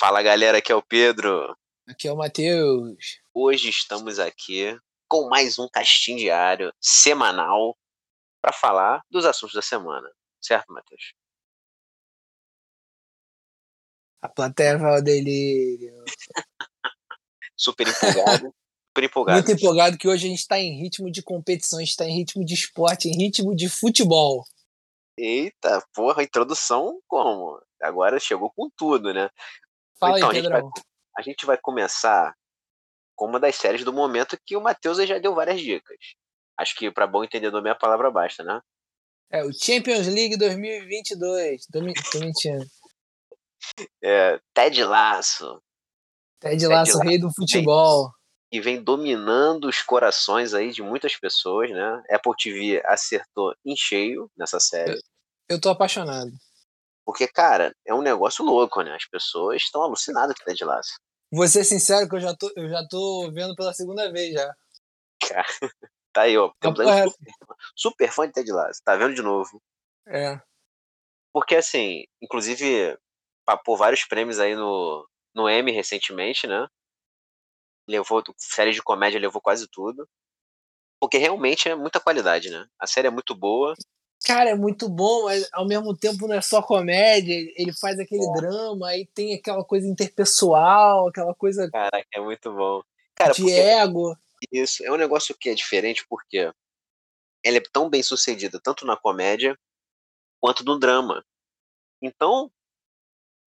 Fala galera, aqui é o Pedro. Aqui é o Matheus. Hoje estamos aqui com mais um casting diário semanal para falar dos assuntos da semana. Certo, Matheus? A plateia vai ao delírio. Super empolgado. super empolgado. Muito empolgado que hoje a gente está em ritmo de competição, a gente está em ritmo de esporte, em ritmo de futebol. Eita, porra, introdução como? Agora chegou com tudo, né? Fala então, aí, a gente, vai, a gente vai começar com uma das séries do momento que o Matheus já deu várias dicas. Acho que para bom entendedor minha palavra basta, né? É o Champions League 2022. Tô, me- tô mentindo. É, Ted Lasso, Ted Lasso, rei do futebol. que vem dominando os corações aí de muitas pessoas, né? Apple TV acertou em cheio nessa série. Eu tô apaixonado. Porque, cara, é um negócio louco, né? As pessoas estão alucinadas com Ted Lasso. Vou ser sincero que eu já tô, eu já tô vendo pela segunda vez já. Tá aí, ó. Temos aí um Rapaz, super, super fã de Ted Lasso. Tá vendo de novo. É. Porque, assim, inclusive, papou vários prêmios aí no, no Emmy recentemente, né? Levou, série de comédia levou quase tudo. Porque realmente é muita qualidade, né? A série é muito boa. Cara, é muito bom, mas ao mesmo tempo não é só comédia, ele faz aquele É. drama, aí tem aquela coisa interpessoal, aquela coisa Caraca, é muito bom. Cara, de ego. isso é um negócio que é diferente porque ela é tão bem sucedida, tanto na comédia quanto no drama. Então,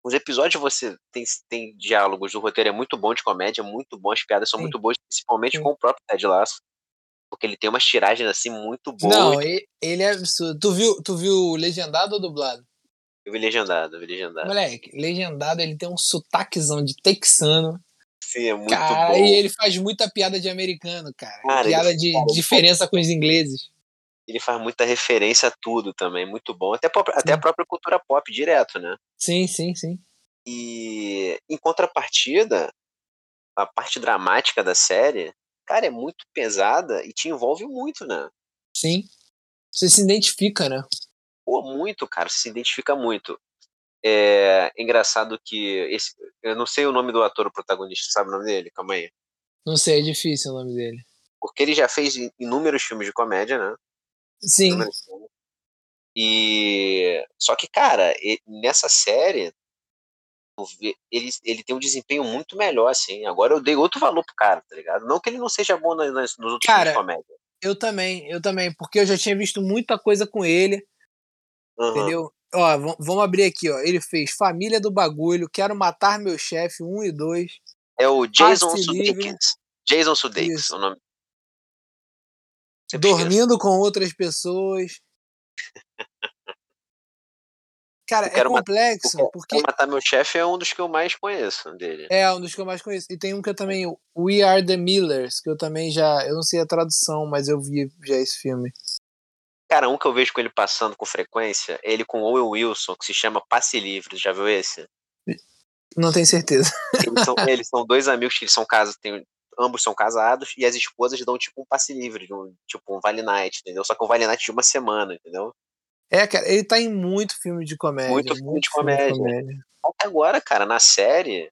os episódios você tem, tem diálogos, o roteiro é muito bom de comédia, muito bom, as piadas são Sim. muito boas, principalmente Sim. com o próprio Ted Lasso. Porque ele tem umas tiragens assim muito boas. Não, ele é absurdo. Tu viu, tu viu legendado ou dublado? Eu vi legendado, eu vi legendado. Moleque, legendado ele tem um sotaquezão de texano. Sim, é muito cara, bom. e ele faz muita piada de americano, cara. Cara, piada de diferença com os ingleses. Ele faz muita referência a tudo também, muito bom. Até, a própria- até a própria cultura pop direto, né? Sim, sim, sim. E em contrapartida, a parte dramática da série, cara, é muito pesada e te envolve muito, né? Sim. Você se identifica, né? Pô, muito, cara, se identifica muito. É engraçado que esse, eu não sei o nome do ator o protagonista, sabe o nome dele? Calma aí. Não sei, é difícil o nome dele. Porque ele já fez in- inúmeros filmes de comédia, né? Sim. E só que, cara, nessa série vê- ele, ele tem um desempenho muito melhor, assim. Agora eu dei outro valor pro cara, tá ligado? Não que ele não seja bom nas, nas- nos outros Cara, filmes de comédia. Eu também, eu também, porque eu já tinha visto muita coisa com ele, Aham. entendeu? Ó, vamos abrir aqui, ó. Ele fez Família do Bagulho, Quero Matar Meu Chefe, 1 e 2. É o Jason. Sudeikis. Jason Sudeikis, o nome. Sempre esqueço. Dormindo com outras pessoas. Cara, Eu é quero matar- complexo, Porque porque Matar Meu Chefe é um dos que eu mais conheço dele. é um dos que eu mais conheço. E tem um que eu também, We Are the Millers, que eu também já, eu não sei a tradução, mas eu vi já esse filme. Cara, um que eu vejo com ele passando com frequência, ele com Owen Wilson, que se chama Passe Livre. Já viu esse? Não tenho certeza. Eles são, eles são dois amigos que eles são casados, tem, ambos são casados, e as esposas dão tipo um passe livre, um- tipo um Vale Night, entendeu? Só que um Vale Night de uma semana, entendeu? É, cara, ele tá em muito filme de comédia. Muito filme de comédia. Até agora, cara, na série,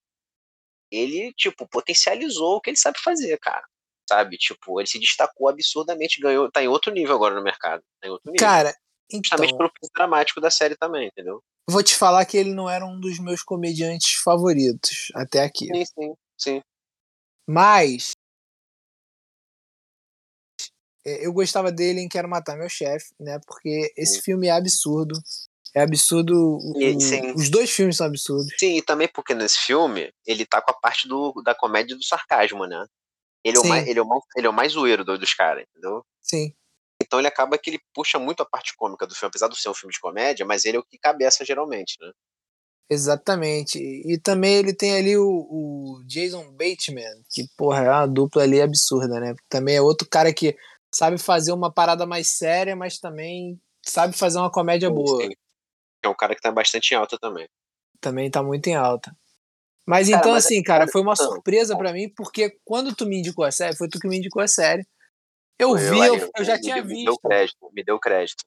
ele, tipo, potencializou o que ele sabe fazer, cara. Sabe? Tipo, ele se destacou absurdamente, ganhou, tá em outro nível agora no mercado. Tá em outro nível. Cara, então, Justamente pelo peso dramático da série também, entendeu? vou te falar que ele não era um dos meus comediantes favoritos até aqui. Sim, sim, sim. Mas eu gostava dele em Quero Matar Meu Chefe, né? Porque esse filme é absurdo. É absurdo. o- os dois filmes são absurdos. Sim, e também porque nesse filme ele tá com a parte do, da comédia e do sarcasmo, né? Ele é, o mais, ele, é o mais, ele é o mais zoeiro do- dos caras, entendeu? Sim. Então ele acaba que ele puxa muito a parte cômica do filme, apesar de ser um filme de comédia, mas ele é o que cabeça geralmente, né? Exatamente. E também ele tem ali o, o Jason Bateman, que, porra, é uma dupla ali absurda, né? Também é outro cara que sabe fazer uma parada mais séria, mas também sabe fazer uma comédia boa. Sim. É um cara que tá bastante em alta também. Também tá muito em alta. Mas Cara, então, mas assim, cara, foi uma então, surpresa pra mim, porque quando tu me indicou a série, foi tu que me indicou a série. Eu vi, aí, eu, eu já me tinha deu- Me deu visto. crédito, me deu crédito.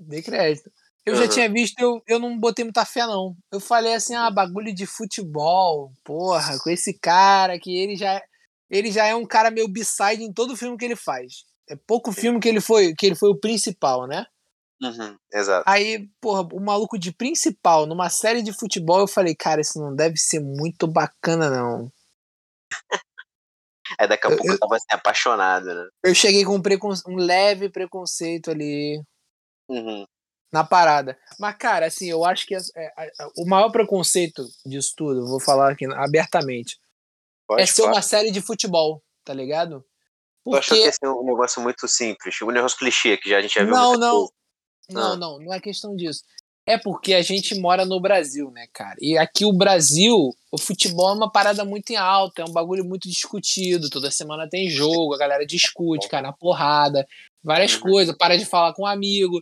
Dei crédito. Eu uhum. já tinha visto, eu, eu não botei muita fé, não. Eu falei assim, ah, bagulho de futebol, porra, com esse cara que ele já, ele já é um cara meio b-side em todo filme que ele faz. É pouco filme que ele foi, que ele foi o principal, né? Uhum, exato. Aí, porra, o maluco de principal numa série de futebol, eu falei, cara, isso não deve ser muito bacana, não. Aí daqui a eu, pouco eu tava assim, apaixonado, né? Eu cheguei com um, um leve preconceito ali uhum. na parada. Mas, cara, assim, eu acho que é, é, o maior preconceito disso tudo, vou falar aqui abertamente, Pode é ser falar. uma série de futebol, tá ligado? Porque... Eu acho que esse é um negócio muito simples, um negócio clichê que já a gente já viu. Não, não. Não, ah. não, não é questão disso. É porque a gente mora no Brasil, né, cara? E aqui o Brasil, o futebol é uma parada muito em alta, é um bagulho muito discutido. Toda semana tem jogo, a galera discute, cara, na porrada, várias uhum. coisas, para de falar com um amigo.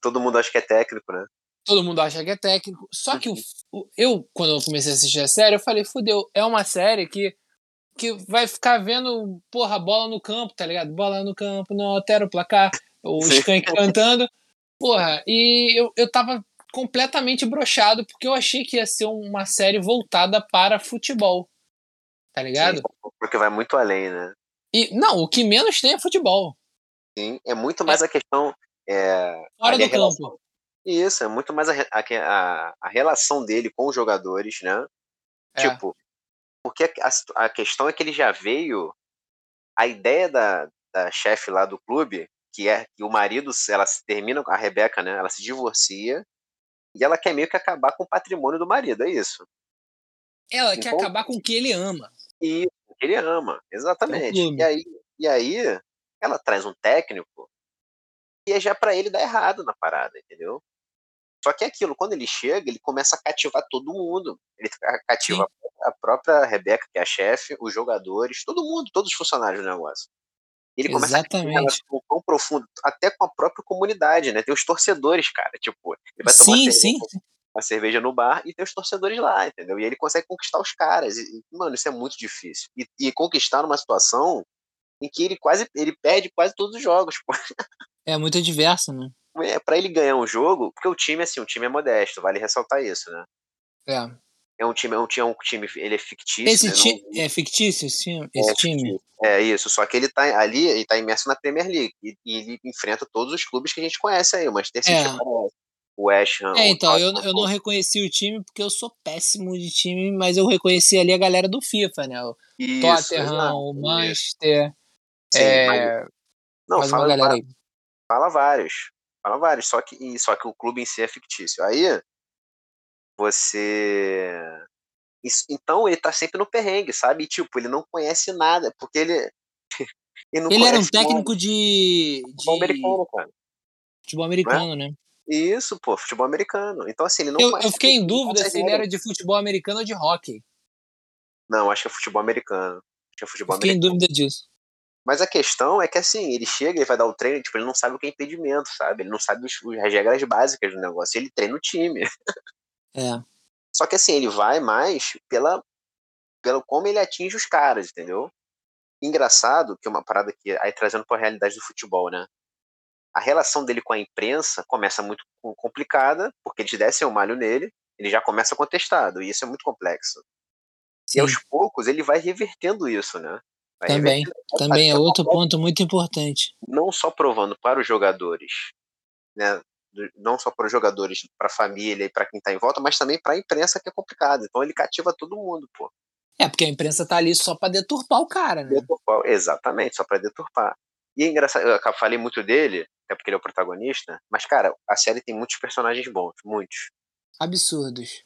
Todo mundo acha que é técnico, né? Todo mundo acha que é técnico. Só que o, o, eu, quando eu comecei a assistir a série, eu falei, fudeu, é uma série que, que vai ficar vendo, porra, bola no campo, tá ligado? Bola no campo, não altera o placar, o Skank cantando. Porra, e eu, eu tava completamente brochado porque eu achei que ia ser uma série voltada para futebol. Tá ligado? Sim, porque vai muito além, né? E, não, o que menos tem é futebol. Sim, é muito mais é. a questão. É, Fora do relação, campo. Isso, é muito mais a, a, a, relação dele com os jogadores, né? É. Tipo, porque a, a questão é que ele já veio. A ideia da, da chefe lá do clube que é que o marido, ela se termina, a Rebeca, né? Ela se divorcia e ela quer meio que acabar com o patrimônio do marido, é isso. Ela então, quer acabar com o que ele ama. Isso, o que ele ama, exatamente. É e aí, e aí ela traz um técnico e é já para ele dar errado na parada, entendeu? Só que é aquilo, quando ele chega, ele começa a cativar todo mundo. Ele cativa Sim. a própria Rebeca, que é a chefe, os jogadores, todo mundo, todos os funcionários do negócio. Ele começa Exatamente. a relação tão profunda, até com a própria comunidade, né? Tem os torcedores, cara. Tipo, ele vai tomar sim, cerveja, sim. uma cerveja no bar e tem os torcedores lá, entendeu? E ele consegue conquistar os caras. E, mano, isso é muito difícil. E, e conquistar numa situação em que ele quase ele perde quase todos os jogos. Pô. É muito diverso, né? É, para ele ganhar um jogo, porque o time, assim, o time é modesto, vale ressaltar isso, né? É. É um time, é um, é um time, ele é fictício. Esse né? time é fictício, sim, esse é, time. É isso, só que ele tá ali, ele tá imerso na Premier League e, e ele enfrenta todos os clubes que a gente conhece aí, o Manchester City, é. o West Ham. É, então, eu, eu não reconheci o time porque eu sou péssimo de time, mas eu reconheci ali a galera do FIFA, né? O isso, Tottenham, o Manchester. Sim, é... Mas, não, fala, uma galera aí. Fala vários. Fala vários, só que, só que o clube em si é fictício. Aí você. Isso, então ele tá sempre no perrengue, sabe? E, tipo, ele não conhece nada, porque ele. ele, ele era um técnico de. Futebol americano, cara. Futebol americano, né? Isso, pô, futebol americano. Então, assim, ele não Eu, eu fiquei em dúvida se ele era de futebol americano ou de hockey. Não, acho que é futebol americano. Acho que é futebol eu fiquei americano. em dúvida disso. Mas a questão é que, assim, ele chega, ele vai dar o treino, tipo, ele não sabe o que é impedimento, sabe? Ele não sabe os, as regras básicas do negócio. Ele treina o time. É. Só que assim, ele vai mais pela, pelo como ele atinge os caras, entendeu? Engraçado, que é uma parada que aí trazendo para a realidade do futebol, né? A relação dele com a imprensa começa muito complicada, porque eles descem o malho nele, ele já começa contestado, e isso é muito complexo. Sim. E aos poucos ele vai revertendo isso, né? Também, também é outro ponto muito importante. Não só provando para os jogadores, né, não só para os jogadores, para a família e para quem está em volta, mas também para a imprensa que é complicado. Então ele cativa todo mundo, pô. É, porque a imprensa tá ali só para deturpar o cara, né? Deturpar, exatamente, só para deturpar. E é engraçado, eu falei muito dele, até porque ele é o protagonista, mas, cara, a série tem muitos personagens bons, muitos. Absurdos.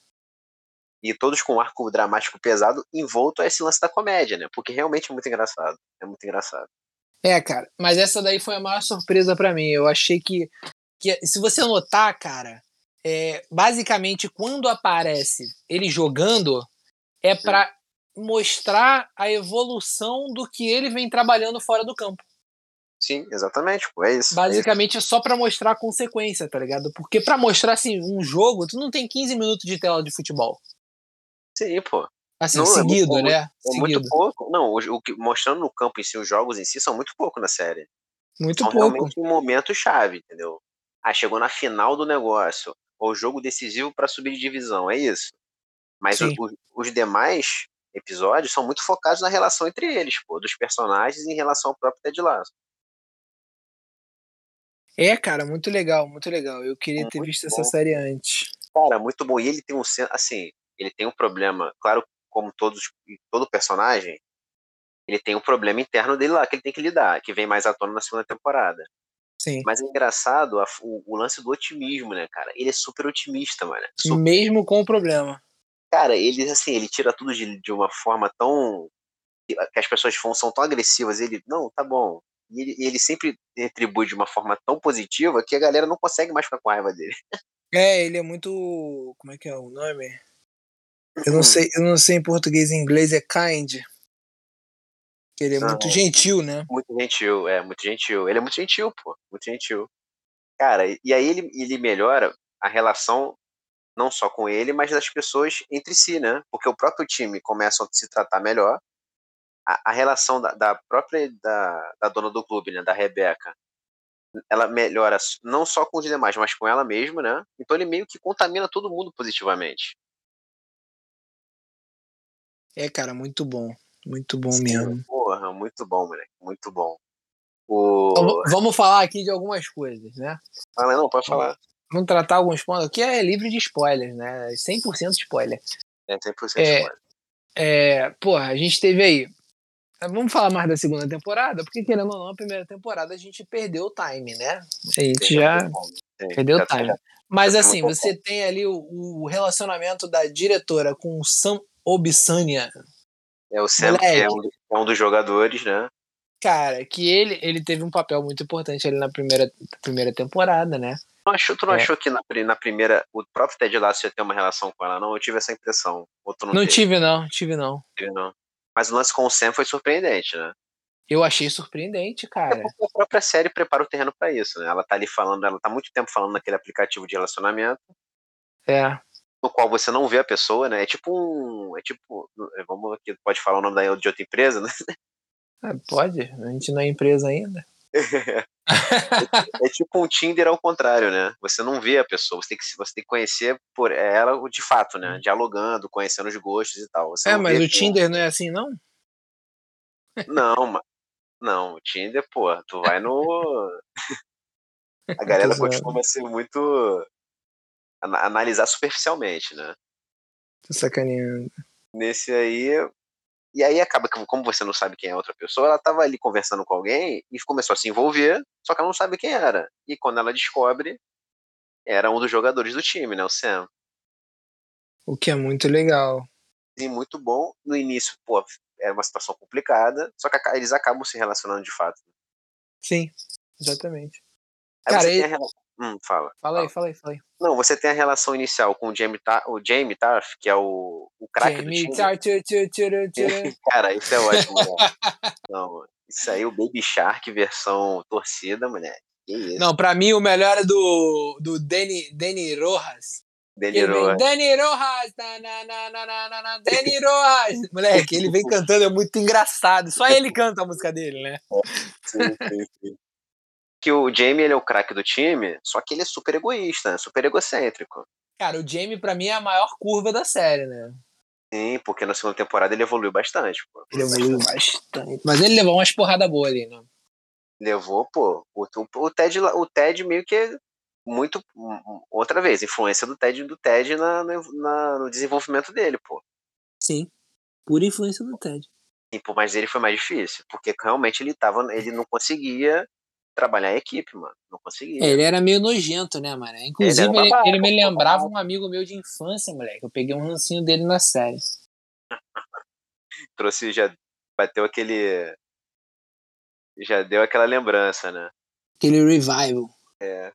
E todos com um arco dramático pesado, envolto a esse lance da comédia, né? Porque realmente é muito engraçado. É muito engraçado. É, cara, mas essa daí foi a maior surpresa para mim. Eu achei que que se você notar, cara, é, basicamente quando aparece ele jogando é para mostrar a evolução do que ele vem trabalhando fora do campo. Sim, exatamente, pô, é isso. Basicamente é, isso. é só para mostrar a consequência, tá ligado? Porque para mostrar assim um jogo, tu não tem 15 minutos de tela de futebol. Sim, pô. Assim, não, seguido, é muito, né? É seguido. muito pouco. Não, o, o, mostrando no campo em si, os jogos em si são muito pouco na série. Muito são pouco. realmente um momento chave, entendeu? ah, chegou na final do negócio, ou jogo decisivo para subir de divisão, é isso. Mas o, os demais episódios são muito focados na relação entre eles, pô, dos personagens em relação ao próprio Ted Lasso. É, cara, muito legal, muito legal. Eu queria muito ter visto bom. essa série antes. Cara, muito bom. E ele tem um assim, ele tem um problema, claro, como todos todo personagem, ele tem um problema interno dele lá que ele tem que lidar, que vem mais à tona na segunda temporada. Sim. Mas é engraçado a, o, o, lance do otimismo, né, cara? Ele é super otimista, mano. Super... Mesmo com o problema. Cara, ele, assim, ele tira tudo de, de uma forma tão. que as pessoas são tão agressivas. Ele, não, tá bom. E ele, ele sempre retribui de uma forma tão positiva que a galera não consegue mais ficar com raiva dele. É, ele é muito. Como é que é o nome? Eu não sei, eu não sei em português e em inglês é kind. Ele é não, muito gentil, né? Muito gentil, é, muito gentil. Ele é muito gentil, pô. Muito gentil. Cara, e aí ele, ele melhora a relação não só com ele, mas das pessoas entre si, né? Porque o próprio time começa a se tratar melhor. A, a relação da, da própria da, da, dona do clube, né? Da Rebeca, ela melhora não só com os demais, mas com ela mesma, né? Então ele meio que contamina todo mundo positivamente. É, cara, muito bom. Muito bom Sim, mesmo. Porra, muito bom, moleque. Muito bom. O... Vamos falar aqui de algumas coisas, né? Ah, não, pode falar. Vamos tratar alguns pontos. Aqui é livre de spoilers, né? 100% spoiler. É 100% é, spoiler. É, porra, a gente teve aí. Vamos falar mais da segunda temporada, porque querendo ou não, a primeira temporada a gente perdeu o time, né? A gente já perdeu o time. Mas assim, você tem ali o, o, relacionamento da diretora com o Sam Obisanya. É o Sam, Moleque. que é um, é um, dos jogadores, né? Cara, que ele, ele teve um papel muito importante ali na primeira, primeira temporada, né? Não achou, tu não é. achou que na, na, primeira o próprio Ted Lasso ia ter uma relação com ela, não? Eu tive essa impressão. não, não tive, não. Tive, não. Tive, não. Mas o lance com o Sam foi surpreendente, né? Eu achei surpreendente, cara. É porque a própria série prepara o terreno para isso, né? Ela tá ali falando, ela tá muito tempo falando naquele aplicativo de relacionamento. É no qual você não vê a pessoa, né? É tipo um. É tipo. É, vamos aqui, pode falar o nome da, de outra empresa, né? É, pode, a gente não é empresa ainda. é, é, tipo um Tinder ao contrário, né? Você não vê a pessoa, você tem que, você tem que conhecer por ela de fato, né? Hum. Dialogando, conhecendo os gostos e tal. Você é, mas o Tinder não é assim, não? Não, não, o Tinder, pô, tu vai no. a galera costuma ser muito analisar superficialmente, né? Tô sacaneando. Nesse aí. E aí acaba que, como você não sabe quem é a outra pessoa, ela tava ali conversando com alguém e começou a se envolver, só que ela não sabe quem era. E quando ela descobre, era um dos jogadores do time, né? O Sam. O que é muito legal. E muito bom. No início, pô, era uma situação complicada, só que eles acabam se relacionando de fato. Sim, exatamente. Aí Cara, ele... Hum, fala. Fala aí, fala aí, fala aí. Não, você tem a relação inicial com o Jamie, o Jamie Tarf, que é o, o craque do time. Tar, tchur, tchur, tchur, Cara, isso é ótimo, Não, isso aí, o Baby Shark versão torcida, mulher. Que isso. Não, pra mim o melhor é do, do Danny, Danny Rojas. Danny Rojas. Danny Rojas! Na, Danny Rojas! Moleque, ele vem cantando, é muito engraçado. Só ele canta a música dele, né? Sim, sim, sim que o Jamie ele é o craque do time, só que ele é super egoísta, né? super egocêntrico. Cara, o Jamie para mim é a maior curva da série, né? Sim, porque na segunda temporada ele evoluiu bastante, pô. Ele evoluiu bastante. Mas ele levou umas porradas boas ali, né? Levou, pô. O, o, Ted, o Ted meio que muito. Outra vez, influência do Ted do Ted na, na, no desenvolvimento dele, pô. Sim. Pura influência do Ted. Sim, pô, mas ele foi mais difícil, porque realmente ele tava. Ele não conseguia trabalhar em equipe, mano. Não conseguia. Ele era meio nojento, né, mano? Inclusive, ele, ele me lembrava um amigo meu de infância, moleque. Eu peguei um rancinho dele na série. Trouxe, já bateu aquele. Já deu aquela lembrança, né? Aquele revival. É.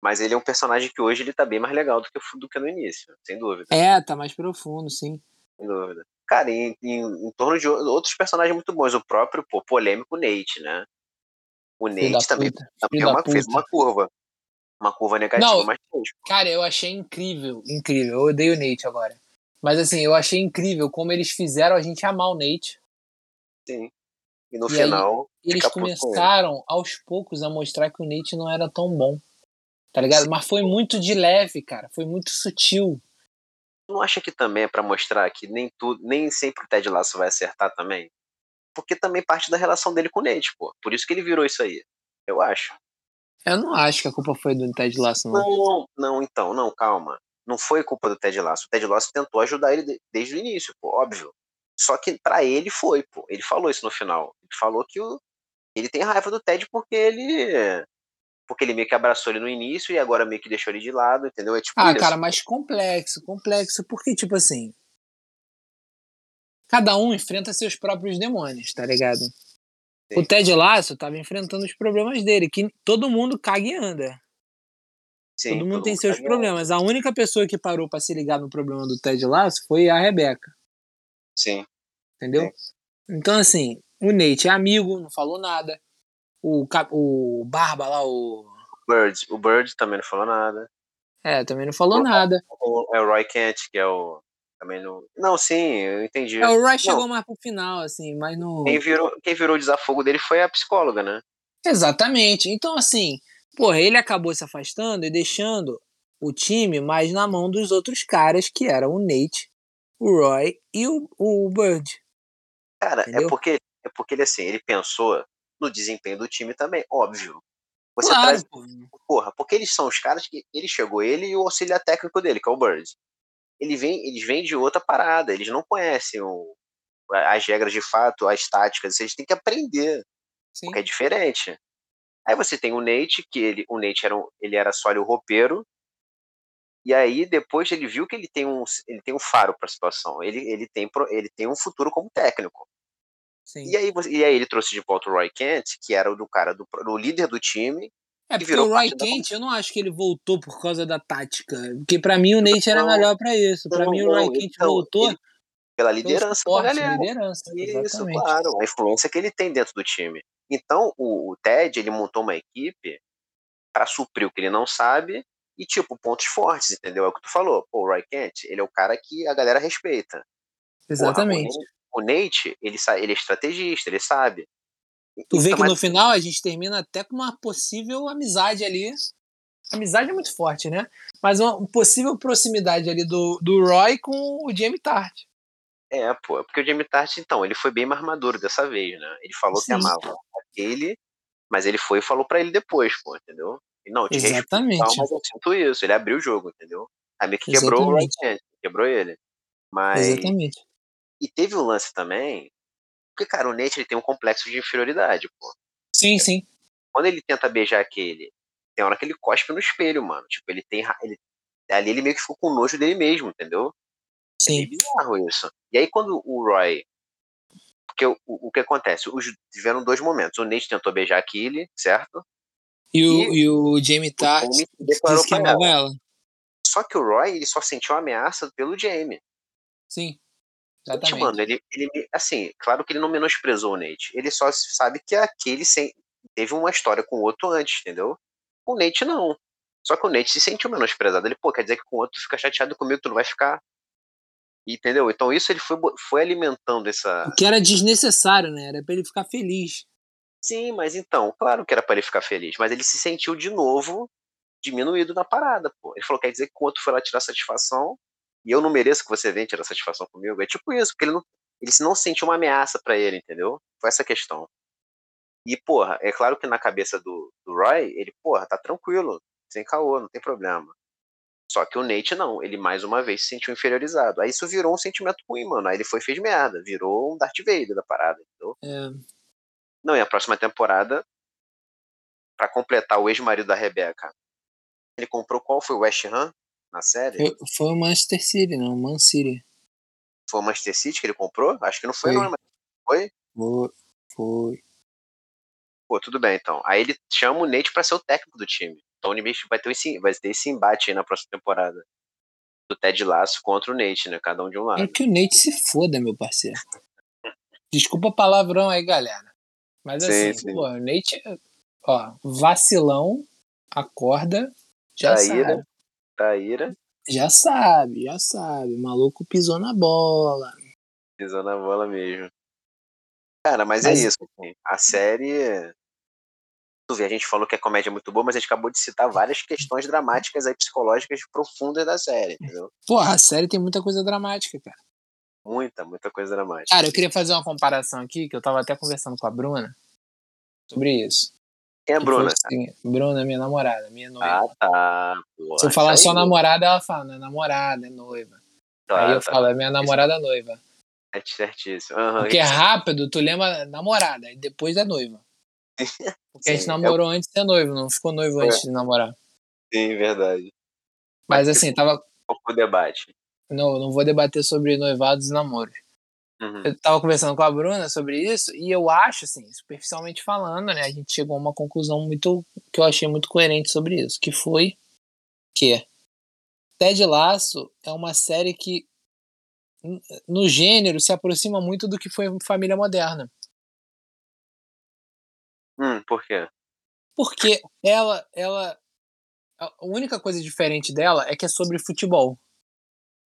Mas ele é um personagem que hoje ele tá bem mais legal do que, do que no início, sem dúvida. É, tá mais profundo, sim. Sem dúvida. Cara, em, em, em torno de outros personagens muito bons. O próprio pô, polêmico Nate, né? O Nate também, também é uma, fez uma curva. Uma curva negativa, Não, mas Cara, eu achei incrível, incrível. Eu odeio o Nate agora. Mas assim, eu achei incrível como eles fizeram a gente amar o Nate. Sim. E no e final. Aí, eles começaram aos poucos a mostrar que o Nate não era tão bom. Tá ligado? Sim. Mas foi muito de leve, cara. Foi muito sutil. Não acha que também é para mostrar que nem tudo, nem sempre o Ted Lasso vai acertar também? Porque também parte da relação dele com o Nate, pô. Por isso que ele virou isso aí. Eu acho. Eu não acho que a culpa foi do Ted Lasso, não. Não, não, então, não, calma. Não foi culpa do Ted Lasso. O Ted Lasso tentou ajudar ele desde o início, pô, óbvio. Só que para ele foi, pô. Ele falou isso no final. Ele falou que o, ele tem raiva do Ted porque ele porque ele meio que abraçou ele no início e agora meio que deixou ele de lado, entendeu? É tipo ah, isso. cara, mas complexo, complexo, porque, tipo assim. Cada um enfrenta seus próprios demônios, tá ligado? Sim. O Ted Lasso tava enfrentando os problemas dele, que todo mundo caga e anda. Sim, todo mundo tem seus problemas. A única pessoa que parou para se ligar no problema do Ted Lasso foi a Rebeca. Sim. Entendeu? Sim. Então, assim, o Nate é amigo, não falou nada o, o Barba lá, o. Bird. O Bird também não falou nada. É, também não falou o, nada. O, é o Roy Kent, que é o. Também não. Não, sim, eu entendi. É, o Roy chegou mais pro final, assim, mas não. Quem virou, quem virou o desafogo dele foi a psicóloga, né? Exatamente. Então, assim, porra, ele acabou se afastando e deixando o time mais na mão dos outros caras, que eram o Nate, o Roy e o, o Bird. Cara, é porque, é porque ele assim, ele pensou no desempenho do time também, óbvio. Você claro, traz. Porra, porque eles são os caras que. Ele chegou, ele e o auxiliar técnico dele, que é o Bird. Ele vem, eles vêm de outra parada, eles não conhecem o, as regras de fato, as táticas, eles têm que aprender. Sim. Porque é diferente. Aí você tem o Nate, que ele, o Nate era, um, ele era só o roupeiro, e aí depois ele viu que ele tem um, ele tem um faro para a situação. Ele, ele, tem, ele tem um futuro como técnico. Sim. E, aí, e aí ele trouxe de volta o Roy Kent, que era o do cara do, do líder do time. É porque o Roy Kent, da... eu não acho que ele voltou por causa da tática. Porque para mim o Nate era melhor para isso. Para mim o Roy Kent então, voltou. Ele, pela liderança pelo suporte, liderança, Isso, claro, a influência que ele tem dentro do time. Então, o, o Ted, ele montou uma equipe para suprir o que ele não sabe e, tipo, pontos fortes, entendeu? É o que tu falou. Pô, o Roy Kent, ele é o cara que a galera respeita. Exatamente. Porra, o Nate, ele, ele é estrategista, ele sabe. Tu vê então, que no final a gente termina até com uma possível amizade ali. Amizade é muito forte, né? Mas uma possível proximidade ali do, do Roy com o Jamie Tart. É, pô, porque o Jamie Tart, então, ele foi bem mais maduro dessa vez, né? Ele falou Sim. que amava aquele, mas ele foi e falou para ele depois, pô, entendeu? E não, te Exatamente. Respeito, mas eu sinto isso. Ele abriu o jogo, entendeu? Aí meio que quebrou o Roy quebrou ele. Mas Exatamente. E teve o um lance também, porque, cara, o Nate ele tem um complexo de inferioridade, pô. Sim, sim. Quando ele tenta beijar aquele, tem hora que ele cospe no espelho, mano. Tipo, ele tem. Ele, ali ele meio que ficou com nojo dele mesmo, entendeu? É sim. É bizarro isso. E aí quando o Roy. Porque o, o, que acontece? Os, tiveram dois momentos. O Nate tentou beijar aquele, certo? E o, e, e o Jamie Tart declarou que ela. ela. Só que o Roy ele só sentiu ameaça pelo Jamie. Sim. Exatamente. Mano, ele, ele, assim, claro que ele não menosprezou o Nate. Ele só sabe que aquele sem, teve uma história com o outro antes, entendeu? O Nate não. Só que o Nate se sentiu menosprezado. Ele, pô, quer dizer que com o outro tu fica chateado comigo, tu não vai ficar. Entendeu? Então isso ele foi, foi alimentando essa. O que era desnecessário, né? Era pra ele ficar feliz. Sim, mas então, claro que era para ele ficar feliz, mas ele se sentiu de novo diminuído na parada, pô. Ele falou, quer dizer que com o outro foi lá tirar satisfação, e eu não mereço que você venha tirar satisfação comigo. É tipo isso, porque ele não, ele não se sentiu uma ameaça para ele, entendeu? Foi essa questão. E, porra, é claro que na cabeça do, do Roy, ele, porra, tá tranquilo, sem caô, não tem problema. Só que o Nate não, ele mais uma vez se sentiu inferiorizado. Aí isso virou um sentimento ruim, mano. Aí ele foi fez merda, virou um Darth Vader da parada, entendeu? É. Não, e a próxima temporada, para completar o ex-marido da Rebeca, ele comprou qual foi o West Ham? Na série? Foi, foi o Manchester City, não, o Man City. Foi o Manchester City que ele comprou? Acho que não foi, foi. não, mas foi? Foi. Foi. Pô, tudo bem, então. Aí ele chama o Nate pra ser o técnico do time. Então o Nibish vai ter, esse, vai ter esse embate aí na próxima temporada. Do Ted Lasso contra o Nate, né? Cada um de um lado. É que o Nate se foda, meu parceiro. Desculpa o palavrão aí, galera. Mas sim, assim, sim. pô, o Nate, ó, vacilão, acorda, já Traíra. sabe. Traíra. Já sabe, já sabe. O maluco pisou na bola. Pisou na bola mesmo. Cara, mas, é mas... é isso. Assim, a série. tu vê, a gente falou que a comédia é muito boa, mas a gente acabou de citar várias questões dramáticas aí, psicológicas profundas da série, entendeu? Porra, a série tem muita coisa dramática, cara. Muita, muita coisa dramática. Cara, eu queria fazer uma comparação aqui, que eu tava até conversando com a Bruna sobre isso. Quem é a Bruna? Assim, Bruna, minha namorada, minha noiva. Ah, tá. Pô, Se eu falar só namorada, ela fala, não é namorada, é noiva. Tá, aí eu tá. falo, é minha namorada noiva. É certíssimo. Uhum, Porque é rápido, tu lembra namorada, e depois é noiva. Porque Sim, a gente namorou é... antes de ser noivo, não ficou noivo é. antes de namorar. Sim, verdade. Mas, Mas assim, tava. O debate. Não, não vou debater sobre noivados e namoros. Uhum. Eu tava conversando com a Bruna sobre isso e eu acho, assim, superficialmente falando, né, a gente chegou a uma conclusão muito que eu achei muito coerente sobre isso, que foi que Ted Lasso é uma série que no gênero se aproxima muito do que foi Família Moderna. Hum, por quê? Porque ela, ela, a única coisa diferente dela é que é sobre futebol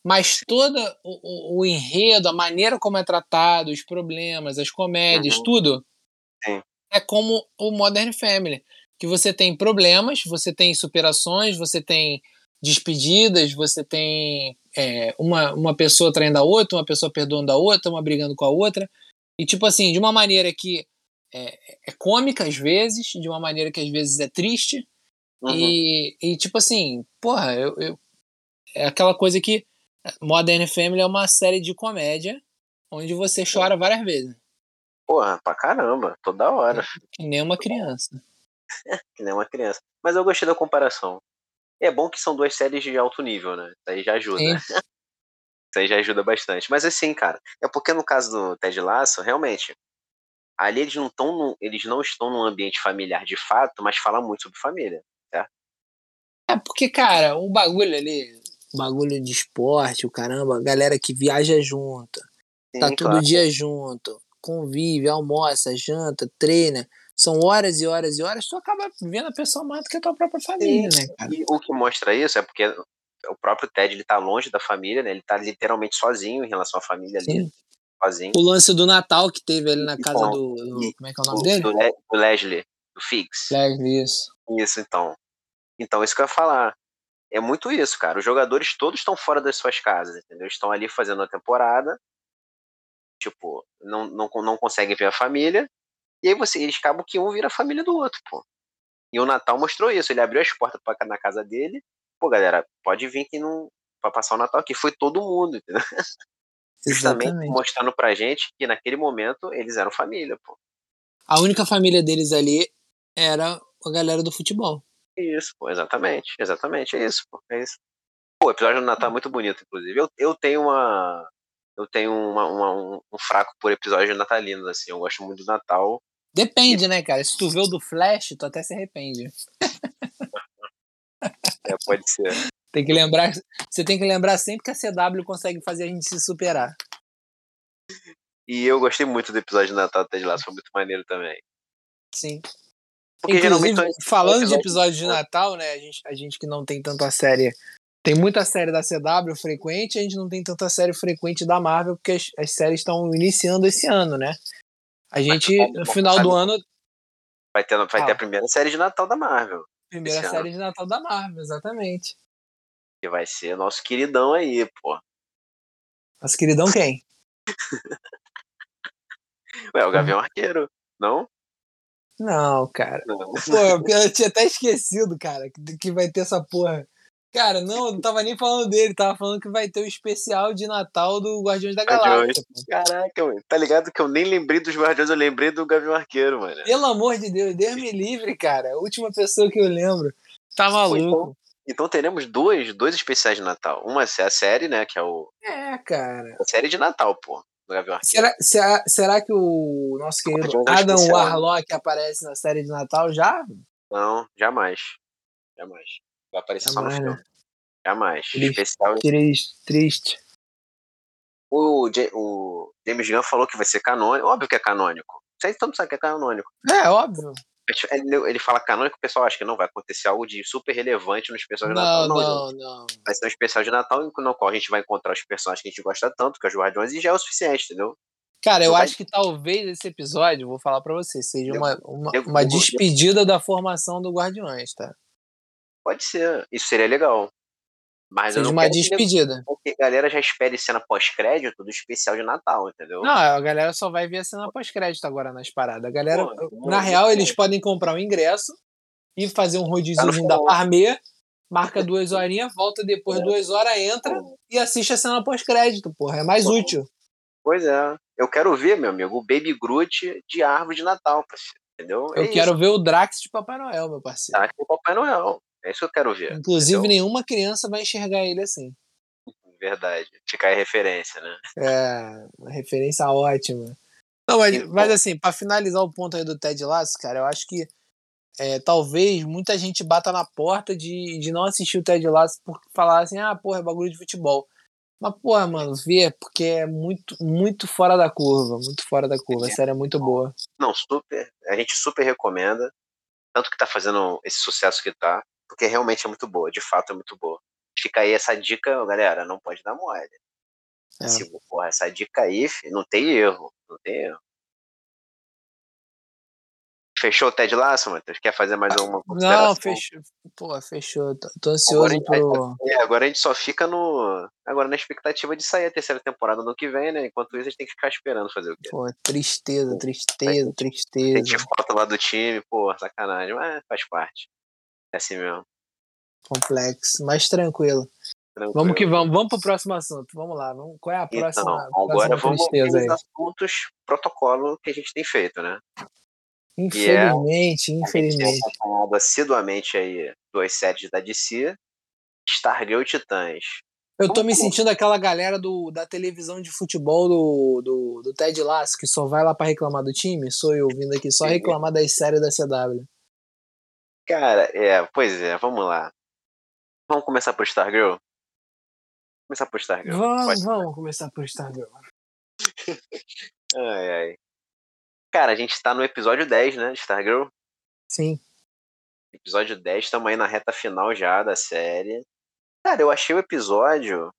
mas todo o, o, enredo, a maneira como é tratado, os problemas, as comédias, uhum. tudo Sim. é como o Modern Family, que você tem problemas, você tem superações, você tem despedidas, você tem é, uma, uma pessoa traindo a outra, uma pessoa perdoando a outra, uma brigando com a outra, e tipo assim, de uma maneira que é, é cômica às vezes, de uma maneira que às vezes é triste, uhum. e, e tipo assim, porra, eu, eu, é aquela coisa que Modern Family é uma série de comédia onde você chora várias vezes. Porra, pra caramba, toda hora. Que nem uma criança. que nem uma criança. Mas eu gostei da comparação. É bom que são duas séries de alto nível, né? Isso aí já ajuda. Isso aí já ajuda bastante. Mas assim, cara, é porque no caso do Ted Lasso, realmente, ali eles não, tão eles não estão num ambiente familiar de fato, mas fala muito sobre família, certo? É porque, cara, o bagulho ali, bagulho de esporte, o caramba, galera que viaja junto, Sim, tá todo claro. dia junto, convive, almoça, janta, treina. São horas e horas e horas, tu acaba vendo a pessoa mais do que a tua própria família, Sim. né, cara? E o que mostra isso é porque o próprio Ted ele tá longe da família, né? Ele tá literalmente sozinho em relação à família Sim. ali. Sozinho. O lance do Natal que teve ali na casa do, do, Como é que é o nome dele? Do, do Leslie, do Figs. Leslie, isso. Isso, então. Então, isso que eu ia falar é muito isso, cara. Os jogadores todos estão fora das suas casas, entendeu? Estão ali fazendo a temporada, tipo, não, não, não conseguem ver a família, e aí você, eles acabam que um vira a família do outro, pô. E o Natal mostrou isso, ele abriu as portas pra, na casa dele, pô, galera, pode vir que não pra passar o Natal aqui, foi todo mundo, entendeu? Justamente mostrando pra gente que naquele momento eles eram família, pô. A única família deles ali era a galera do futebol. Isso, pô, exatamente, exatamente, é isso, pô, é isso. Pô, o episódio do Natal é muito bonito, inclusive. Eu, eu tenho uma. Eu tenho uma, uma, um, um, fraco por episódios natalinos, assim. Eu gosto muito do Natal. Depende, e... né, cara? Se tu vê o do Flash, tu até se arrepende. é, pode ser. Tem que lembrar. Você tem que lembrar sempre que a CW consegue fazer a gente se superar. E eu gostei muito do episódio de Natal até de lá, foi muito maneiro também. Sim. Porque Inclusive, geralmente. Falando de episódio de Natal, né? A gente, a gente que não tem tanta série. Tem muita série da CW frequente, a gente não tem tanta série frequente da Marvel, porque as, as séries estão iniciando esse ano, né? A gente, no final do ano. Vai ter, vai ah. ter a primeira série de Natal da Marvel. Primeira série ano. de Natal da Marvel, exatamente. Que vai ser nosso queridão aí, pô. Nosso queridão quem? Ué, o Gavião Arqueiro, não? Não, cara. Não. Pô, eu tinha até esquecido, cara, que, vai ter essa porra. Cara, não, não tava nem falando dele, tava falando que vai ter o especial de Natal do Guardiões da Galáxia. Caraca, mano. Tá ligado que eu nem lembrei dos Guardiões, eu lembrei do Gavião Arqueiro, mano. Pelo amor de Deus, Deus me livre, cara. A última pessoa que eu lembro. Tá maluco. Então, então teremos dois, dois especiais de Natal. Uma é a série, né, que é o... É, cara. A série de Natal, pô Será, será, será que o nosso querido Adam Warlock aparece na série de Natal já? Não, jamais. Jamais. Vai aparecer jamais, só no filme. Né? Jamais. Triste, Especial. Triste. triste. O, o James Gunn falou que vai ser canônico. Óbvio que é canônico. Vocês todos sabem que é canônico. É, óbvio. Ele, ele fala canônico, o pessoal acha que não vai acontecer algo de super relevante no especial de Natal. Não, não, não. Vai ser um especial de Natal no qual a gente vai encontrar os personagens que a gente gosta tanto, que é os Guardiões, e já é o suficiente, entendeu? Cara, eu vai- acho que talvez esse episódio, vou falar pra você, seja Eu- uma, uma, eu- uma despedida da formação do Guardiões, tá? Pode ser. Isso seria legal. Mas Seja uma despedida. porque a galera já espere cena pós-crédito do especial de Natal, entendeu? Não, a galera só vai ver a cena pós-crédito agora nas paradas. A galera, Pô, na não, real, eles podem comprar um ingresso e fazer um rodíziozinho Tá da Parmê, marca duas horinhas, volta depois É. duas horas, entra e assiste a cena pós-crédito, porra. É mais Pô. útil. Pois é. Eu quero ver, meu amigo, o Baby Groot de árvore de Natal, parceiro. Entendeu? Eu é quero ver o Drax de Papai Noel, meu parceiro. Isso. Tá, o Papai Noel. É isso que eu quero ver. Inclusive, entendeu? nenhuma criança vai enxergar ele assim. Verdade. Fica aí a referência, né? É, uma referência ótima. Não, mas, Então- mas assim, pra finalizar o ponto aí do Ted Lasso, cara, eu acho que é, talvez muita gente bata na porta de, de não assistir o Ted Lasso por falar assim, ah, porra, é bagulho de futebol. Mas, porra, mano, vê, porque é muito, muito fora da curva, muito fora da curva. A série é muito boa. Não, super. A gente super recomenda. Tanto que tá fazendo esse sucesso que tá. Porque realmente é muito boa. De fato é muito boa. Fica aí essa dica, galera. Não pode dar mole. É. Assim, porra, essa dica aí, não tem erro. Não tem erro. Fechou o Ted Lasso, Matheus? Quer fazer mais alguma consideração? Não, fechou. Pô, fechou. Tô, tô ansioso Agora, pro. É, agora a gente só fica no. Agora na expectativa de sair a terceira temporada no que vem, né? Enquanto isso, a gente tem que ficar esperando fazer o quê? Pô, tristeza, tristeza, A gente tristeza. falta lá do time, pô, sacanagem, mas faz parte. É assim mesmo. Complexo, mas tranquilo. tranquilo. Vamos que vamos. Vamos pro próximo assunto. Vamos lá. Vamos, qual é a próxima, Então, agora próxima vamos os assuntos protocolo que a gente tem feito, né? Infelizmente, A gente tem infelizmente. acompanhado assiduamente aí duas séries da DC, Stargirl e Titãs. Eu tô me sentindo aquela galera do, da televisão de futebol do, do, do Ted Lasso, que só vai lá pra reclamar do time. Sou eu vindo aqui só reclamar das séries da CW. Cara, é, pois é, vamos lá. Vamos começar por Stargirl? Começar por Stargirl. Vamos, Pode. vamos começar por Stargirl. Ai, ai. Cara, a gente tá no episódio 10, né, de Stargirl? Sim. Episódio 10, estamos aí na reta final já da série. Cara, eu achei o episódio,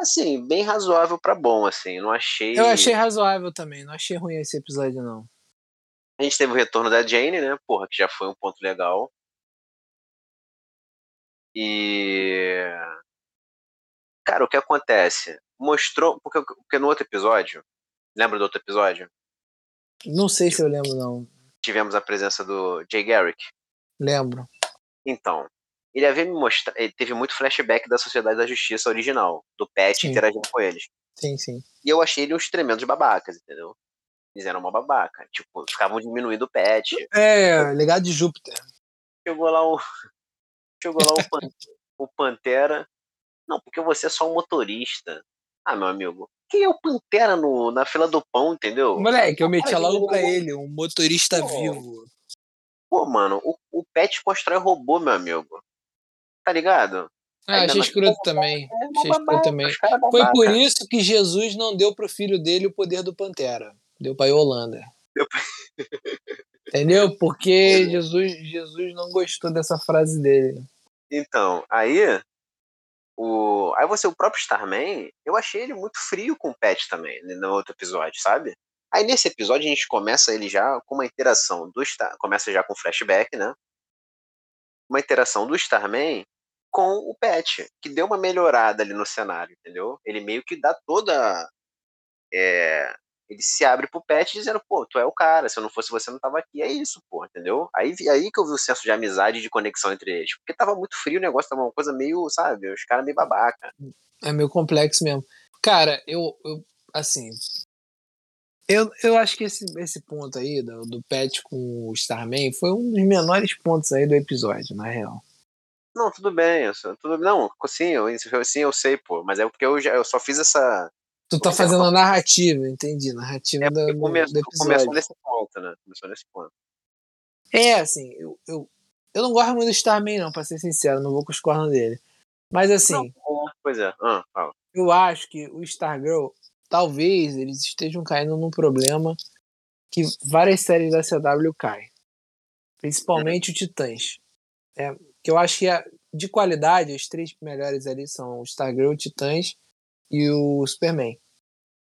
assim, bem razoável pra bom, assim. Não achei. Eu achei razoável também. Não achei ruim esse episódio, não. A gente teve o retorno da Jane, né? Porra, que já foi um ponto legal. E. Cara, o que acontece? Mostrou. Porque, porque no outro episódio. Lembra do outro episódio? Não sei se eu lembro, não. Tivemos a presença do Jay Garrick. Lembro. Então, ele havia me mostrado. Ele teve muito flashback da Sociedade da Justiça original, do Pet Sim. interagindo com eles. Sim, sim. E eu achei ele uns tremendos babacas, entendeu? Eles eram uma babaca. Tipo, ficavam diminuindo o Pet. É, legado de Júpiter. Chegou lá o. Chegou lá o, Pan- o Pantera. Não, porque você é só um motorista. Ah, meu amigo. Quem é o Pantera no, na fila do pão, entendeu? Moleque, eu metia Cara, logo pra ele- um motorista Pô. vivo. Pô, mano, o, o Pet constrói robô, meu amigo. Tá ligado? Ah, Ainda achei escroto também. É Achei escroto também. Foi por isso que Jesus não deu pro filho dele o poder do Pantera. Deu pra Yolanda. Deu pra- Entendeu? Porque Jesus, Jesus não gostou dessa frase dele. Então, aí. O, aí você, o próprio Starman, eu achei ele muito frio com o Pet também, né, no outro episódio, sabe? Aí nesse episódio a gente começa ele já com uma interação do Star. Começa já com flashback, né? Uma interação do Starman com o Pet, que deu uma melhorada ali no cenário, entendeu? Ele meio que dá toda. é, ele se abre pro Pet dizendo, pô, tu é o cara, se eu não fosse você, eu não tava aqui. É isso, pô, entendeu? Aí, aí que eu vi o senso de amizade e de conexão entre eles. Porque tava muito frio o negócio, tava uma coisa meio, sabe, os caras meio babaca. É meio complexo mesmo. Cara, eu, eu assim. Eu, eu acho que esse, esse ponto aí do, do Pet com o Starman foi um dos menores pontos aí do episódio, na real. Não, tudo bem, eu tudo não, sim, eu, sim, eu sei, pô, mas é porque eu, já, eu só fiz essa. Tu tá é, fazendo a narrativa, entendi. Narrativa É do, porque do, começou, do começou nesse ponto, né? Começou nesse ponto. É, assim, eu, eu, eu não gosto muito do Starman, não, pra ser sincero, não vou com os cornos dele. Mas assim, Não, pois é, ah, fala. eu acho que o Stargirl, talvez eles estejam caindo num problema que várias séries da CW caem. Principalmente o Titãs. É, que eu acho que é, de qualidade, as três melhores ali são o Stargirl, o Titãs e o Superman.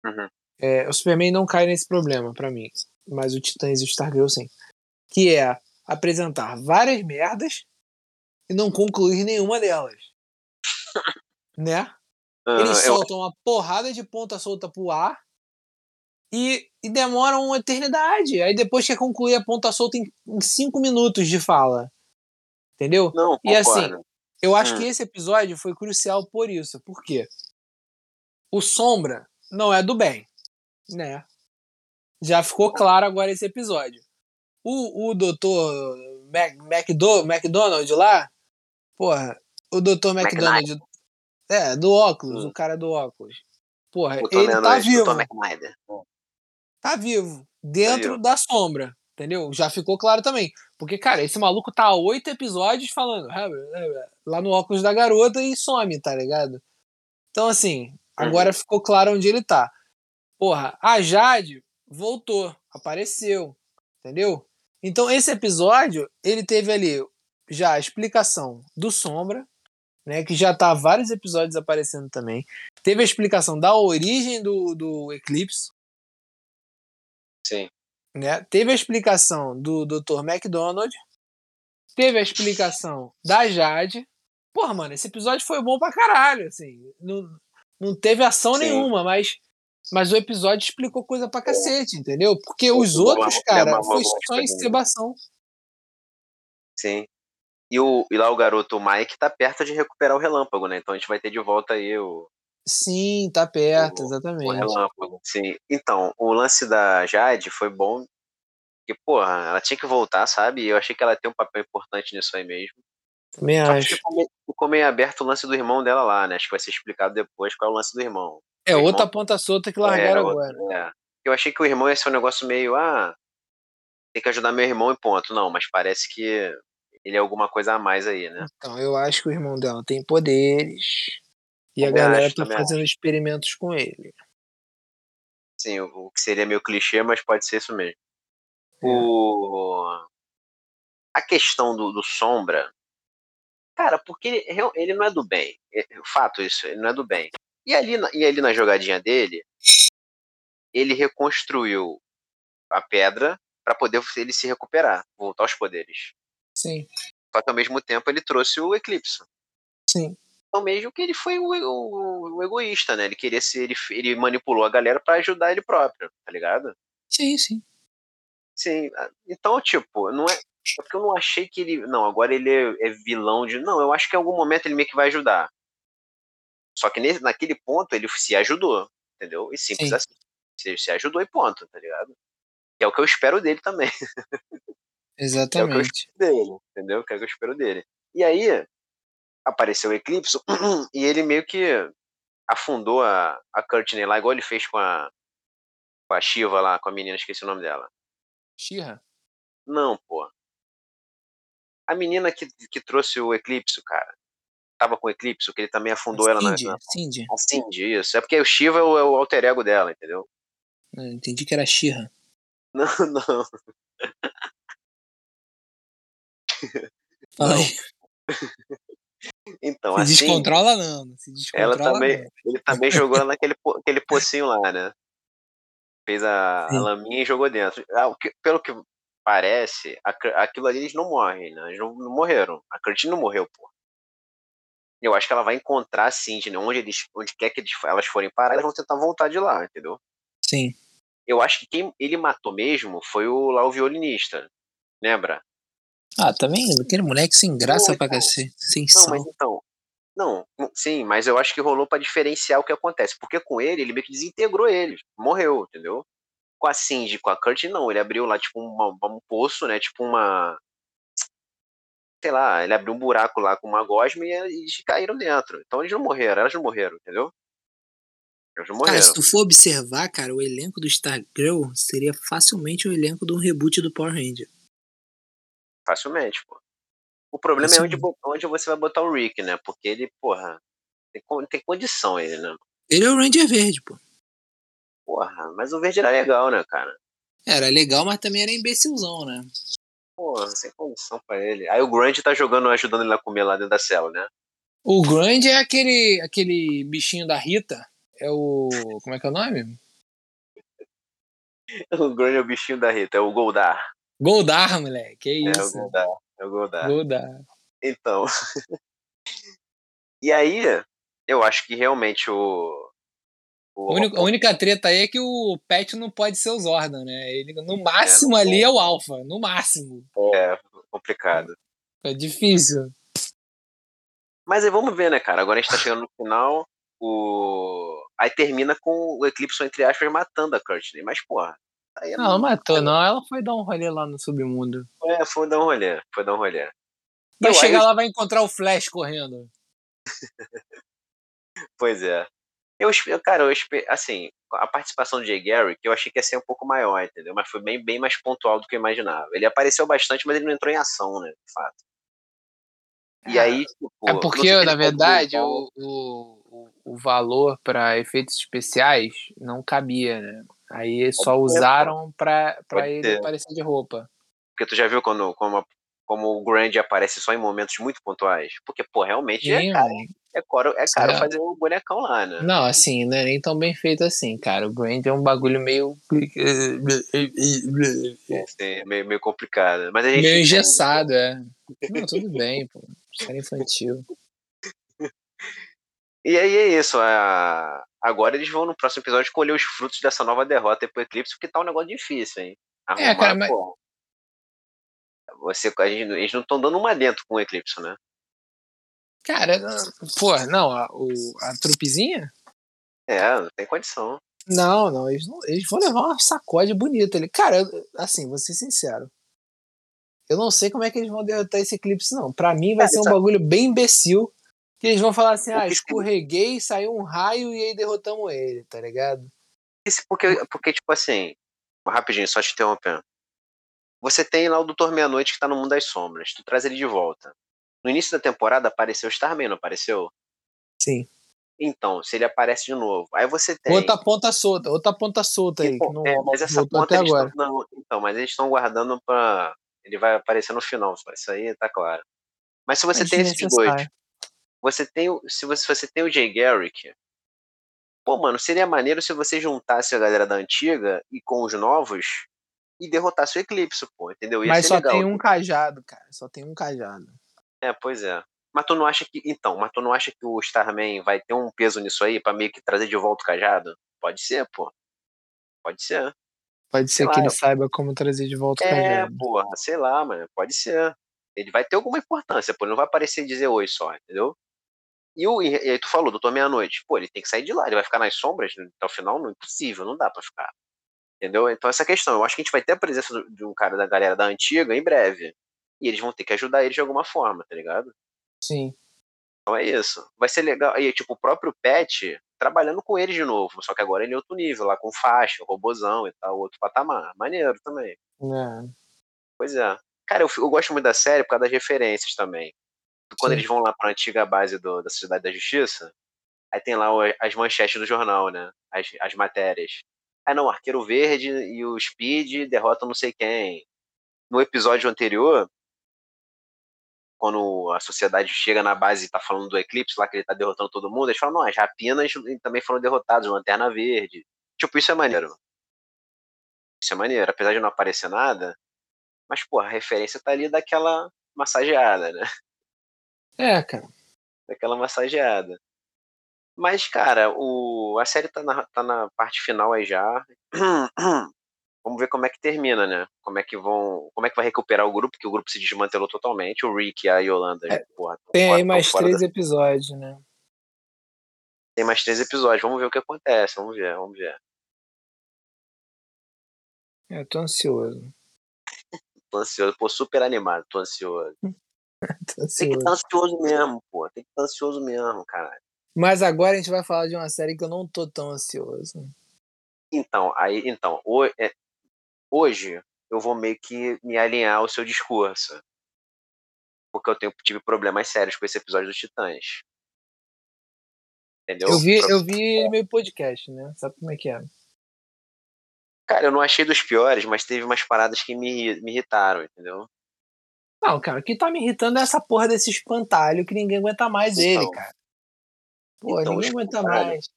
Uhum. É, o Superman não cai nesse problema para mim, mas o Titãs e o Stargirl sim. Que é apresentar várias merdas e não concluir nenhuma delas. né? Eles Ah, eu- soltam uma porrada de ponta solta pro ar e, e demoram uma eternidade. Aí depois quer concluir a ponta solta em, em cinco minutos de fala. Entendeu? não, E assim. Eu acho Hum. que esse episódio foi crucial por isso. Por quê? O Sombra não é do bem, né? Já ficou claro agora esse episódio. O, o doutor Mac, Macdo, McDonald lá, porra, o doutor McDonald, é, do óculos, Hum. o cara do óculos. Porra, Botou ele tá vivo, tá vivo, dentro vivo. da sombra, entendeu? Já ficou claro também. Porque, cara, esse maluco tá há oito episódios falando "Ah, lá no óculos da garota e some, tá ligado? Então, assim, agora ficou claro onde ele tá. Porra, a Jade voltou, apareceu, entendeu? Então, esse episódio, ele teve ali já a explicação do Sombra, né, que já tá vários episódios aparecendo também. Teve a explicação da origem do, do Eclipse, Sim. né? Teve a explicação do Dr. McDonald. Teve a explicação da Jade. Porra, mano, esse episódio foi bom pra caralho, assim. Não, não teve ação Sim. nenhuma, mas, mas o episódio explicou coisa pra cacete, entendeu? Porque os outros, uma- cara, foi só encebação. Sim. E, o, e lá o garoto o Mike tá perto de recuperar o relâmpago, né? Então a gente vai ter de volta aí o, Sim, tá perto, O- o exatamente. relâmpago. Sim. Então, o lance da Jade foi bom. Porque, porra, ela tinha que voltar, sabe? E eu achei que ela ter um papel importante nisso aí mesmo. Também Só que acho. ficou meio, aberto o lance do irmão dela lá, né? Acho que vai ser explicado depois qual é o lance do irmão. É irmão- outra ponta solta que largaram É, agora. É. Eu achei que o irmão ia ser um negócio meio, ah, tem que ajudar meu irmão e ponto. Não, mas parece que ele é alguma coisa a mais aí, né? Então, eu acho que o irmão dela tem poderes. E a Também galera acho, tá fazendo experimentos com ele. Sim, o, o que seria meio clichê, mas pode ser isso mesmo. É. O... A questão do, do Sombra, cara, porque ele, ele não é do bem. É, fato isso, ele não é do bem. E ali, na- e ali na jogadinha dele, ele reconstruiu a pedra para poder ele se recuperar, voltar aos poderes. Sim, Só que ao mesmo tempo ele trouxe o eclipse. sim. Então mesmo que ele foi o, o- o egoísta, né? Ele queria ser, ele, ele manipulou a galera para ajudar ele próprio, tá ligado? Sim, sim. Sim, então, tipo, não é. É porque eu não achei que ele. Não, agora ele é, é vilão de. Não, eu acho que em algum momento ele meio que vai ajudar. Só que nesse, naquele ponto ele se ajudou, entendeu? E simples Sim. assim. Se, se ajudou e ponto, tá ligado? Que é o que eu espero dele também. Exatamente. dele, entendeu? Que é o que eu espero dele. E aí, apareceu o Eclipse e ele meio que afundou a, a Courtney lá, igual ele fez com a, com a Shiva lá, com a menina, esqueci o nome dela. Xirra. Não, pô. A menina que, que trouxe o Eclipse, cara. Tava com o Eclipse, que ele também afundou ela na, Cindy, na. Cindy. A Cindy, isso. É porque o Shiva é o, é o alter ego dela, entendeu? Eu entendi que era Xirra. Não, não. Fala aí. Então, Se assim. descontrola não. Se Ela descontrola também, não. ele também jogou ela naquele aquele pocinho lá, né? Fez a, a laminha e jogou dentro. Ah, que- pelo que parece, aquilo ali eles não morrem, né? Eles não, não morreram. A Curtin não morreu, pô. Eu acho que ela vai encontrar a Cindy, né? Onde, eles, onde quer que eles, elas forem parar, elas vão tentar voltar de lá, entendeu? Sim. Eu acho que quem ele matou mesmo foi o lá o violinista. Lembra? Ah, também aquele moleque sem graça Não, pra então. cacete. Sem Não, sal. mas então. Não, sim, mas eu acho que rolou pra diferenciar o que acontece. Porque com ele, ele meio que desintegrou eles. Morreu, entendeu? Com a Cindy, com a Kurt, não. Ele abriu lá, tipo, uma- um poço, né? Tipo uma. Sei lá, ele abriu um buraco lá com uma gosma e eles caíram dentro. Então eles não morreram, elas não morreram, entendeu? Elas não Cara, morreram. se tu for observar, cara, o elenco do Stargirl seria facilmente o elenco de um reboot do Power Ranger. Facilmente, pô. O problema é onde, onde você vai botar o Rick, né? Porque ele, porra, tem, tem condição ele, né? Ele é o Ranger Verde, pô. Porra, mas o verde era legal, né, cara? Era legal, mas também era imbecilzão, né? Porra, sem condição pra ele. Aí o Grant tá jogando, ajudando ele a comer lá dentro da cela, né? O Grand é aquele, aquele bichinho da Rita. É o. Como é que é o nome? o Grande é o bichinho da Rita, é o Goldar. Goldar, moleque, que isso. É o Goldar, é o Goldar. Goldar. Então. e aí, eu acho que realmente o. o a, única, a única treta aí é que o Pet não pode ser o Zordon, né? Ele, no máximo é, ali é o Alpha, no máximo. É, complicado. É difícil. Mas aí vamos ver, né, cara? Agora a gente tá chegando no final. O... Aí termina com o Eclipse, entre aspas, matando a Courtney. Mas, porra. Aí é não, não matou, não. Ela foi dar um rolê lá no submundo. É, foi dar um rolê. Foi dar um rolê. Vai chegar eu... lá, vai encontrar o Flash correndo. pois é. Eu, cara, eu assim, a participação do Jay Garrick, eu achei que ia ser um pouco maior, entendeu? Mas foi bem, bem mais pontual do que eu imaginava. Ele apareceu bastante, mas ele não entrou em ação, né, de fato. E aí, é, tipo, É porque, na verdade, o, o, o valor para efeitos especiais não cabia, né? Aí só usaram para ele ter. aparecer de roupa. Porque tu já viu quando, como, como o Grand aparece só em momentos muito pontuais? Porque, pô, realmente Sim, é caro, é caro, é caro fazer o bonecão lá, né? Não, assim, não é nem tão bem feito assim, cara. O Grand é um bagulho meio. É, meio, meio complicado. Mas a gente meio engessado, é. Não, tudo bem, pô. Série infantil. E aí é isso. A... Agora eles vão no próximo episódio colher os frutos dessa nova derrota pro Eclipse, porque tá um negócio difícil, hein? Arrumar, é, cara, mas... você, a gente, eles não estão dando uma dentro com o Eclipse, né? Cara, pô, não, a, o, a trupezinha? É, não tem condição. Não, não eles, não, eles vão levar uma sacode bonita ali. Cara, assim, vou ser sincero. Eu não sei como é que eles vão derrotar esse eclipse, não. Pra mim vai é, ser um bagulho bem imbecil. Que eles vão falar assim, ah, escorreguei, saiu um raio e aí derrotamos ele, tá ligado? Isso porque, porque tipo assim, rapidinho, só te interrompendo. Você tem lá o Doutor Meia-Noite que tá no Mundo das Sombras. Tu traz ele de volta. No início da temporada apareceu o Starman, não apareceu? Sim. Então, se ele aparece de novo, aí você tem. Outra ponta solta, outra ponta solta aí. Não, é, mas essa ponta eles agora. Tão, então, mas eles estão guardando pra. Ele vai aparecer no final, isso aí tá claro. Mas se você é tem esses dois, você tem, se você, se você tem o Jay Garrick, pô, mano, seria maneiro se você juntasse a galera da antiga e com os novos e derrotasse o Eclipse, pô, entendeu? Ia mas só legal, tem um cajado, cara, só tem um cajado. É, pois é. Mas tu não acha que. Então, mas tu não acha que o Starman vai ter um peso nisso aí pra meio que trazer de volta o cajado? Pode ser, pô. Pode ser. Pode ser sei que lá, ele saiba como trazer de volta o é, cajado. É, porra, sei lá, mano. Pode ser. Ele vai ter alguma importância, pô. Ele não vai aparecer e dizer oi só, entendeu? E, o, e aí tu falou, doutor Meia-Noite. Pô, ele tem que sair de lá. Ele vai ficar nas sombras até o final? Não é impossível, não dá pra ficar. Entendeu? Então essa questão. Eu acho que a gente vai ter a presença de um cara da galera da antiga em breve. E eles vão ter que ajudar ele de alguma forma, tá ligado? Sim. Então é isso. Vai ser legal. E tipo, o próprio Pet trabalhando com ele de novo. Só que agora ele é outro nível, lá com faixa, robozão e tal, outro patamar. Maneiro também. É. Pois é. Cara, eu, eu, gosto muito da série por causa das referências também. Quando Sim. eles vão lá pra antiga base do, da Sociedade da Justiça, aí tem lá as manchetes do jornal, né? As, as matérias. Ah, não, Arqueiro Verde e o Speed derrotam não sei quem. No episódio anterior, quando a sociedade chega na base e tá falando do Eclipse lá, que ele tá derrotando todo mundo, eles falam, não, as rapinas também foram derrotadas, Lanterna Verde. Tipo, isso é maneiro. Isso é maneiro, apesar de não aparecer nada, mas, pô, a referência tá ali daquela massageada, né? É, cara. Daquela massageada. Mas, cara, o, a série tá na, tá na parte final aí já. Vamos ver como é que termina, né? Como é que vão. Como é que vai recuperar o grupo, que o grupo se desmantelou totalmente. O Rick e a Yolanda. É, porra, tem aí mais três da... episódios, né? Tem mais três episódios. Vamos ver o que acontece. Vamos ver, vamos ver. Eu tô ansioso. tô ansioso. Pô, super animado. Tô ansioso. tô ansioso. Tem que estar tá ansioso mesmo, pô. Tem que estar tá ansioso mesmo, caralho. Mas agora a gente vai falar de uma série que eu não tô tão ansioso. Então, aí, então, o, é, hoje eu vou meio que me alinhar ao seu discurso. Porque eu tenho, tive problemas sérios com esse episódio dos Titãs. Entendeu? Eu vi, eu vi meio podcast, né? Sabe como é que é? Cara, eu não achei dos piores, mas teve umas paradas que me, me irritaram, entendeu? Não, cara, o que tá me irritando é essa porra desse espantalho que ninguém aguenta mais então, ele, cara. Pô, então, ninguém aguenta mais.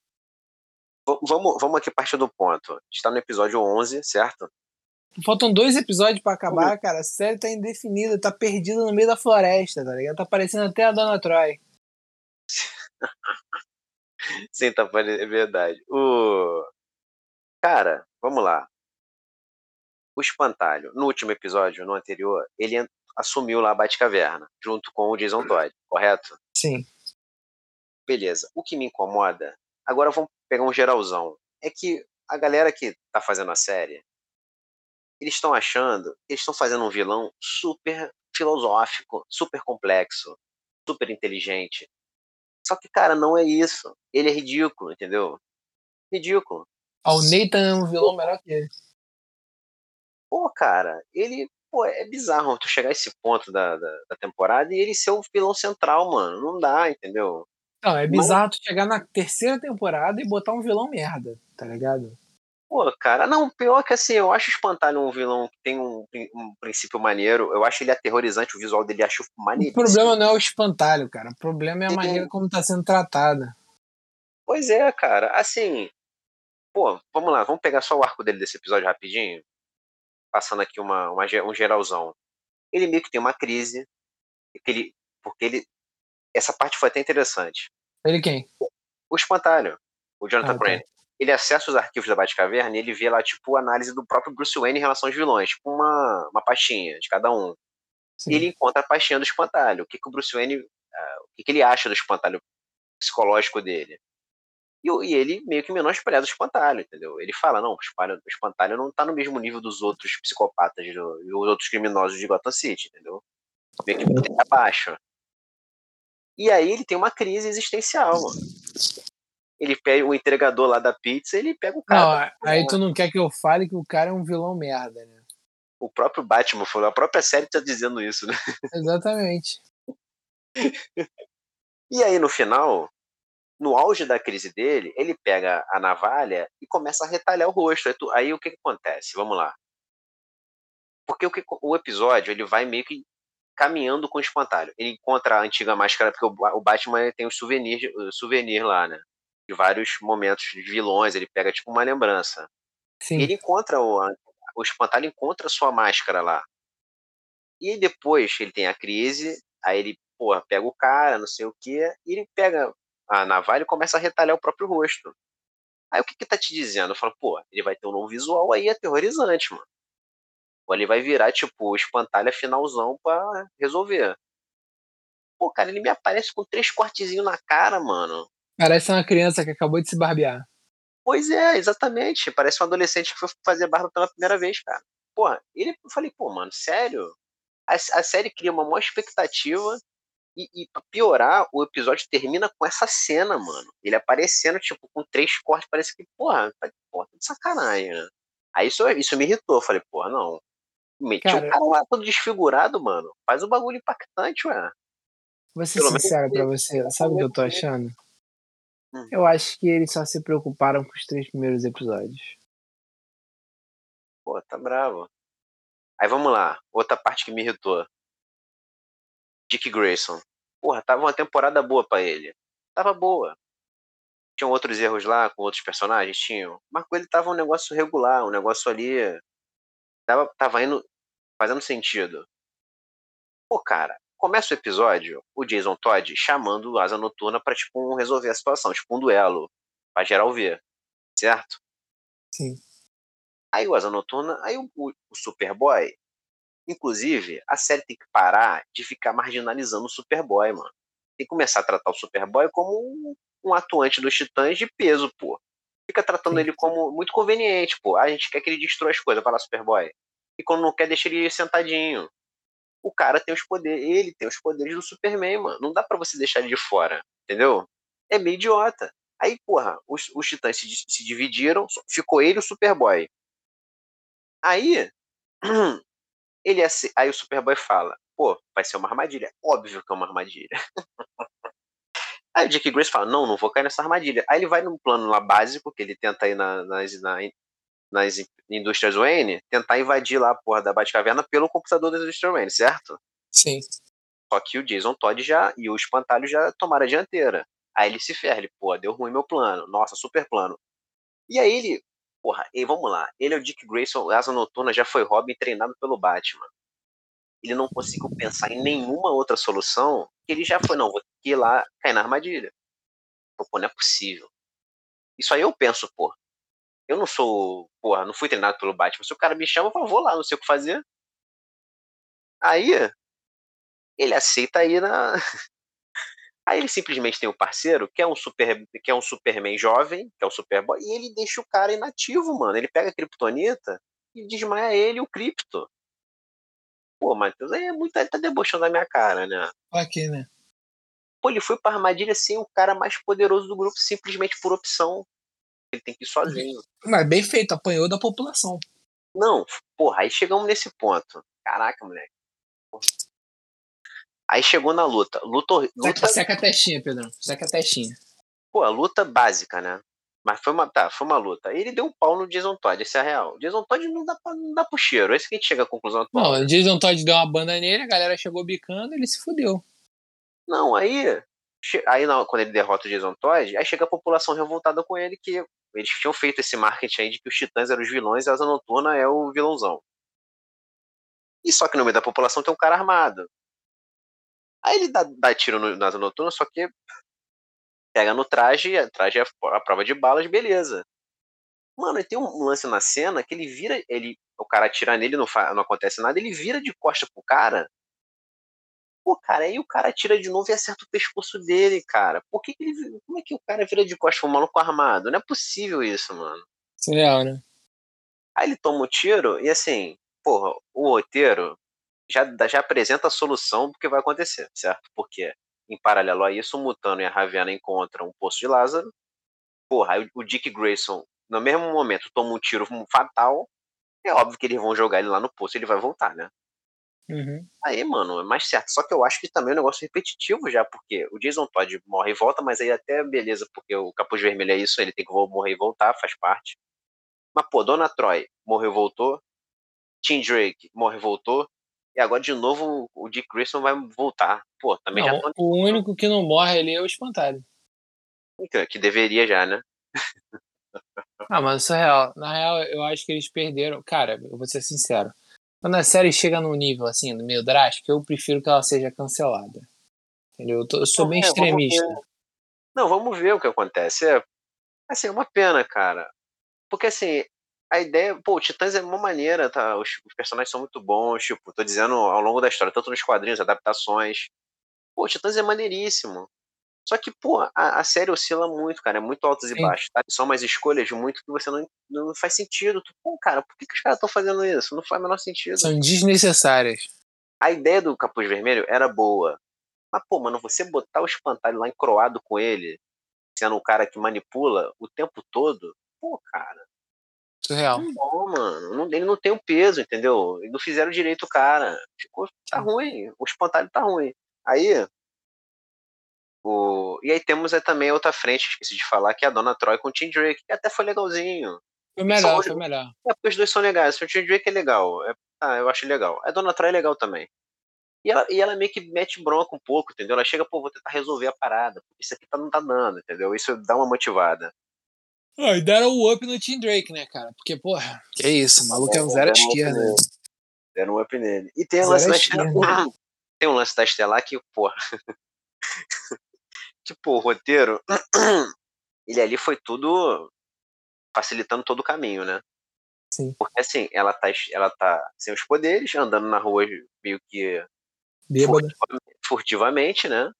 vamos, vamos aqui partir do ponto. Está no episódio 11, certo? Faltam dois episódios para acabar, cara. A série tá indefinida, tá perdida no meio da floresta, tá ligado? Tá parecendo até a Dona Troy. Sim, tá parecendo, é verdade. O... Cara, vamos lá. O Espantalho, no último episódio, no anterior, ele assumiu lá a Batcaverna, junto com o Jason Todd, correto? Sim. Beleza. O que me incomoda, agora vamos pegar um geralzão, é que a galera que tá fazendo a série, eles estão achando, eles estão fazendo um vilão super filosófico, super complexo, super inteligente. Só que, cara, não é isso. Ele é ridículo, entendeu? Ridículo. Ah, o Nathan é um vilão melhor que ele. Pô, cara, ele. Pô, é bizarro tu chegar a esse ponto da, da, da temporada e ele ser o vilão central, mano. Não dá, entendeu? Não, é bizarro tu chegar na terceira temporada e botar um vilão merda, tá ligado? Pô, cara, não, pior que assim, eu acho Espantalho um vilão que tem um, um princípio maneiro, eu acho ele aterrorizante, o visual dele acho maneiro. O problema não é o Espantalho, cara, o problema é a maneira como tá sendo tratada. Pois é, cara, assim, pô, vamos lá, vamos pegar só o arco dele desse episódio rapidinho, passando aqui uma, uma um geralzão. Ele meio que tem uma crise, ele, porque ele, essa parte foi até interessante. Ele quem? O Espantalho, o Jonathan ah, tá. Crane. Tá ele acessa os arquivos da Batcaverna e ele vê lá, tipo, a análise do próprio Bruce Wayne em relação aos vilões, tipo uma, uma pastinha de cada um. Sim. E ele encontra a pastinha do espantalho. O que, que o Bruce Wayne. Uh, o que, que ele acha do espantalho psicológico dele. E, e, ele meio que menospreza o espantalho, entendeu? Ele fala, não, o espantalho, o espantalho não tá no mesmo nível dos outros psicopatas e dos outros criminosos de Gotham City, entendeu? Meio que ele abaixo. E aí ele tem uma crise existencial, mano ele pega o entregador lá da pizza, ele pega o cara. Não, aí tu não quer que eu fale que o cara é um vilão merda, né? O próprio Batman falou, a própria série tá dizendo isso, né? Exatamente. e aí no final, no auge da crise dele, ele pega a navalha e começa a retalhar o rosto. Aí, o que, que acontece? Vamos lá. Porque o, que, o episódio ele vai meio que caminhando com o espantalho. Ele encontra a antiga máscara, porque o, Batman tem os souvenirs, souvenir lá, né? De vários momentos de vilões, ele pega tipo uma lembrança. Sim. Ele encontra o, o espantalho encontra a sua máscara lá. E depois ele tem a crise, aí ele, porra, pega o cara, não sei o quê, e ele pega a navalha e começa a retalhar o próprio rosto. Aí o que que tá te dizendo? Eu falo, pô, ele vai ter um novo visual aí aterrorizante, mano. Ou ele vai virar, tipo, o espantalho finalzão pra resolver. Pô, cara, ele me aparece com três cortezinhos na cara, mano. Parece uma criança que acabou de se barbear. Pois é, exatamente. Parece um adolescente que foi fazer barba pela primeira vez, cara. Porra, ele, eu falei, pô, mano, sério? A, a série cria uma maior expectativa e, e pra piorar, o episódio termina com essa cena, mano. Ele aparecendo, tipo, com três cortes, parece que, porra, porra, tá de sacanagem, né? Aí isso, isso me irritou. Eu falei, porra, não. Cara, o cara lá todo desfigurado, mano. Faz um bagulho impactante, ué. Vou ser Pelo sincero pra você, sabe o que eu tô achando? Hum. Eu acho que eles só se preocuparam com os três primeiros episódios. Pô, tá bravo. Aí vamos lá, outra parte que me irritou. Dick Grayson. Porra, tava uma temporada boa para ele. Tava boa. Tinham outros erros lá com outros personagens? Tinham. Mas com ele tava um negócio regular, um negócio ali. Tava, tava indo. fazendo sentido. Pô, cara, começa o episódio, o Jason Todd chamando o Asa Noturna pra, tipo, um, resolver a situação, tipo, um duelo, pra geral ver, certo? Sim. Aí o Asa Noturna, aí o, o, o Superboy, inclusive, a série tem que parar de ficar marginalizando o Superboy, mano. Tem que começar a tratar o Superboy como um, um atuante dos Titãs de peso, pô. Fica tratando Sim. ele como muito conveniente, pô. A gente quer que ele destrua as coisas, vai lá, Superboy. E quando não quer, deixa ele sentadinho o cara tem os poderes, ele tem os poderes do Superman, mano. Não dá para você deixar ele de fora, entendeu? É meio idiota. Aí, porra, os, os titãs se, se dividiram, ficou ele e o Superboy. Aí, ele aí o Superboy fala, pô, vai ser uma armadilha. Óbvio que é uma armadilha. Aí o Dick Grace fala, não, não vou cair nessa armadilha. Aí ele vai num plano lá básico, que ele tenta ir na, nas, na, nas indústrias Wayne, tentar invadir lá a porra da Batcaverna pelo computador das indústrias Wayne, certo? Sim. Só que o Jason Todd já e o Espantalho já tomaram a dianteira. Aí ele se ferra, ele, pô, deu ruim meu plano. Nossa, super plano. E aí ele, porra, e vamos lá, ele é o Dick Grayson, Asa Noturna já foi Robin treinado pelo Batman. Ele não conseguiu pensar em nenhuma outra solução, ele já foi, não, vou ter que ir lá cair na armadilha. Pô, não é possível. Isso aí eu penso, pô. Eu não sou, porra, não fui treinado pelo Batman. Se o cara me chama, eu vou lá, não sei o que fazer. Aí, ele aceita aí na. Aí ele simplesmente tem um parceiro que é um super, que é um Superman jovem, que é o Superboy, e ele deixa o cara inativo, mano. Ele pega a Kryptonita e desmaia ele o Krypto. Pô, Matheus, aí é muito. Ele tá debochando da minha cara, né? Aqui, né? Pô, ele foi pra armadilha sem o cara mais poderoso do grupo, simplesmente por opção. Ele tem que ir sozinho. Mas bem feito, apanhou da população. Não, porra, aí chegamos nesse ponto. Caraca, moleque. Porra. Aí chegou na luta. Luta. luta... Seca, seca a testinha, Pedrão. Seca a testinha. Pô, a luta básica, né? Mas foi uma, tá, foi uma luta. Aí ele deu um pau no Jason Todd, esse é real. O Jason Todd não dá, pra, não dá pro cheiro. Esse que a gente chega à conclusão atual. Não, o Jason Todd deu uma banda nele, a galera chegou bicando ele se fudeu. Não, aí. Aí quando ele derrota o Jason Todd, aí chega a população revoltada com ele, que eles tinham feito esse marketing aí de que os titãs eram os vilões e a Asa Noturna é o vilãozão. E só que no meio da população tem um cara armado. Aí ele dá, dá tiro no, na Asa Noturna, só que pega no traje, traje é a prova de balas, beleza. Mano, tem um lance na cena que ele vira, ele, o cara atira nele, não, não acontece nada, ele vira de costa pro cara. Pô, cara, aí o cara tira de novo e acerta o pescoço dele, cara. Por que, que ele. Como é que o cara vira de costa pro maluco armado? Não é possível isso, mano. Surreal, né? Aí ele toma o um tiro e assim, porra, o roteiro já, já apresenta a solução do que vai acontecer, certo? Porque, em paralelo a isso, o Mutano e a Raviana encontram um poço de Lázaro. Porra, aí o Dick Grayson, no mesmo momento, toma um tiro fatal. É óbvio que eles vão jogar ele lá no poço e ele vai voltar, né? Uhum. Aí, mano, é mais certo. Só que eu acho que também é um negócio repetitivo já, porque o Jason Todd morre e volta, mas aí até beleza, porque o Capuz Vermelho é isso, ele tem que morrer e voltar, faz parte. Mas, pô, Dona Troy morreu e voltou. Tim Drake morre e voltou. E agora, de novo, o Dick Grayson vai voltar. Pô, também não, já O único que não morre ali é o Espantalho. Que deveria já, né? ah, mas isso é real. Na real, eu acho que eles perderam. Cara, eu vou ser sincero. Quando a série chega num nível assim, meio drástico, eu prefiro que ela seja cancelada. Entendeu? Eu, tô, eu sou bem é, extremista. Vamos não, vamos ver o que acontece. É, assim, é uma pena, cara. Porque assim, a ideia, pô, o Titãs é uma maneira, tá? Os, os, personagens são muito bons, tipo, tô dizendo ao longo da história, tanto nos quadrinhos, adaptações. Pô, o Titãs é maneiríssimo. Só que, pô, a, a série oscila muito, cara, é muito altos Sim. e baixos, tá? São umas escolhas muito que você não, não faz sentido. Tu, pô, cara, por que, que os caras estão fazendo isso? Não faz o menor sentido. São desnecessárias. A ideia do Capuz Vermelho era boa. Mas, pô, mano, você botar o espantalho lá encroado com ele, sendo um cara que manipula o tempo todo, pô, cara. Surreal. Não, mano. Não, ele não tem o peso, entendeu? E não fizeram direito o cara. Ficou, tá ruim. O espantalho tá ruim. Aí, o... E aí temos é, também outra frente, esqueci de falar, que é a Dona Troy com o Tim Drake, que até foi legalzinho. Foi melhor, foi melhor. É, porque os dois são legais. O Tim Drake é legal. É... Ah, eu acho legal. A Dona Troy é legal também. E ela, e ela meio que mete bronca um pouco, entendeu? Ela chega, pô, vou tentar resolver a parada. Isso aqui tá, não tá dando, entendeu? Isso dá uma motivada. Ah, e deram o up no Tim Drake, né, cara? Porque, porra, que isso, o maluco é um zero à esquerda. Um deram um up nele. E tem o lance da Estelar. Tem um lance da Estelar que, porra. tipo, o roteiro, ele ali foi tudo facilitando todo o caminho, né? Sim. Porque assim, ela tá, ela tá sem os poderes, andando na rua meio que furtivamente, furtivamente, né?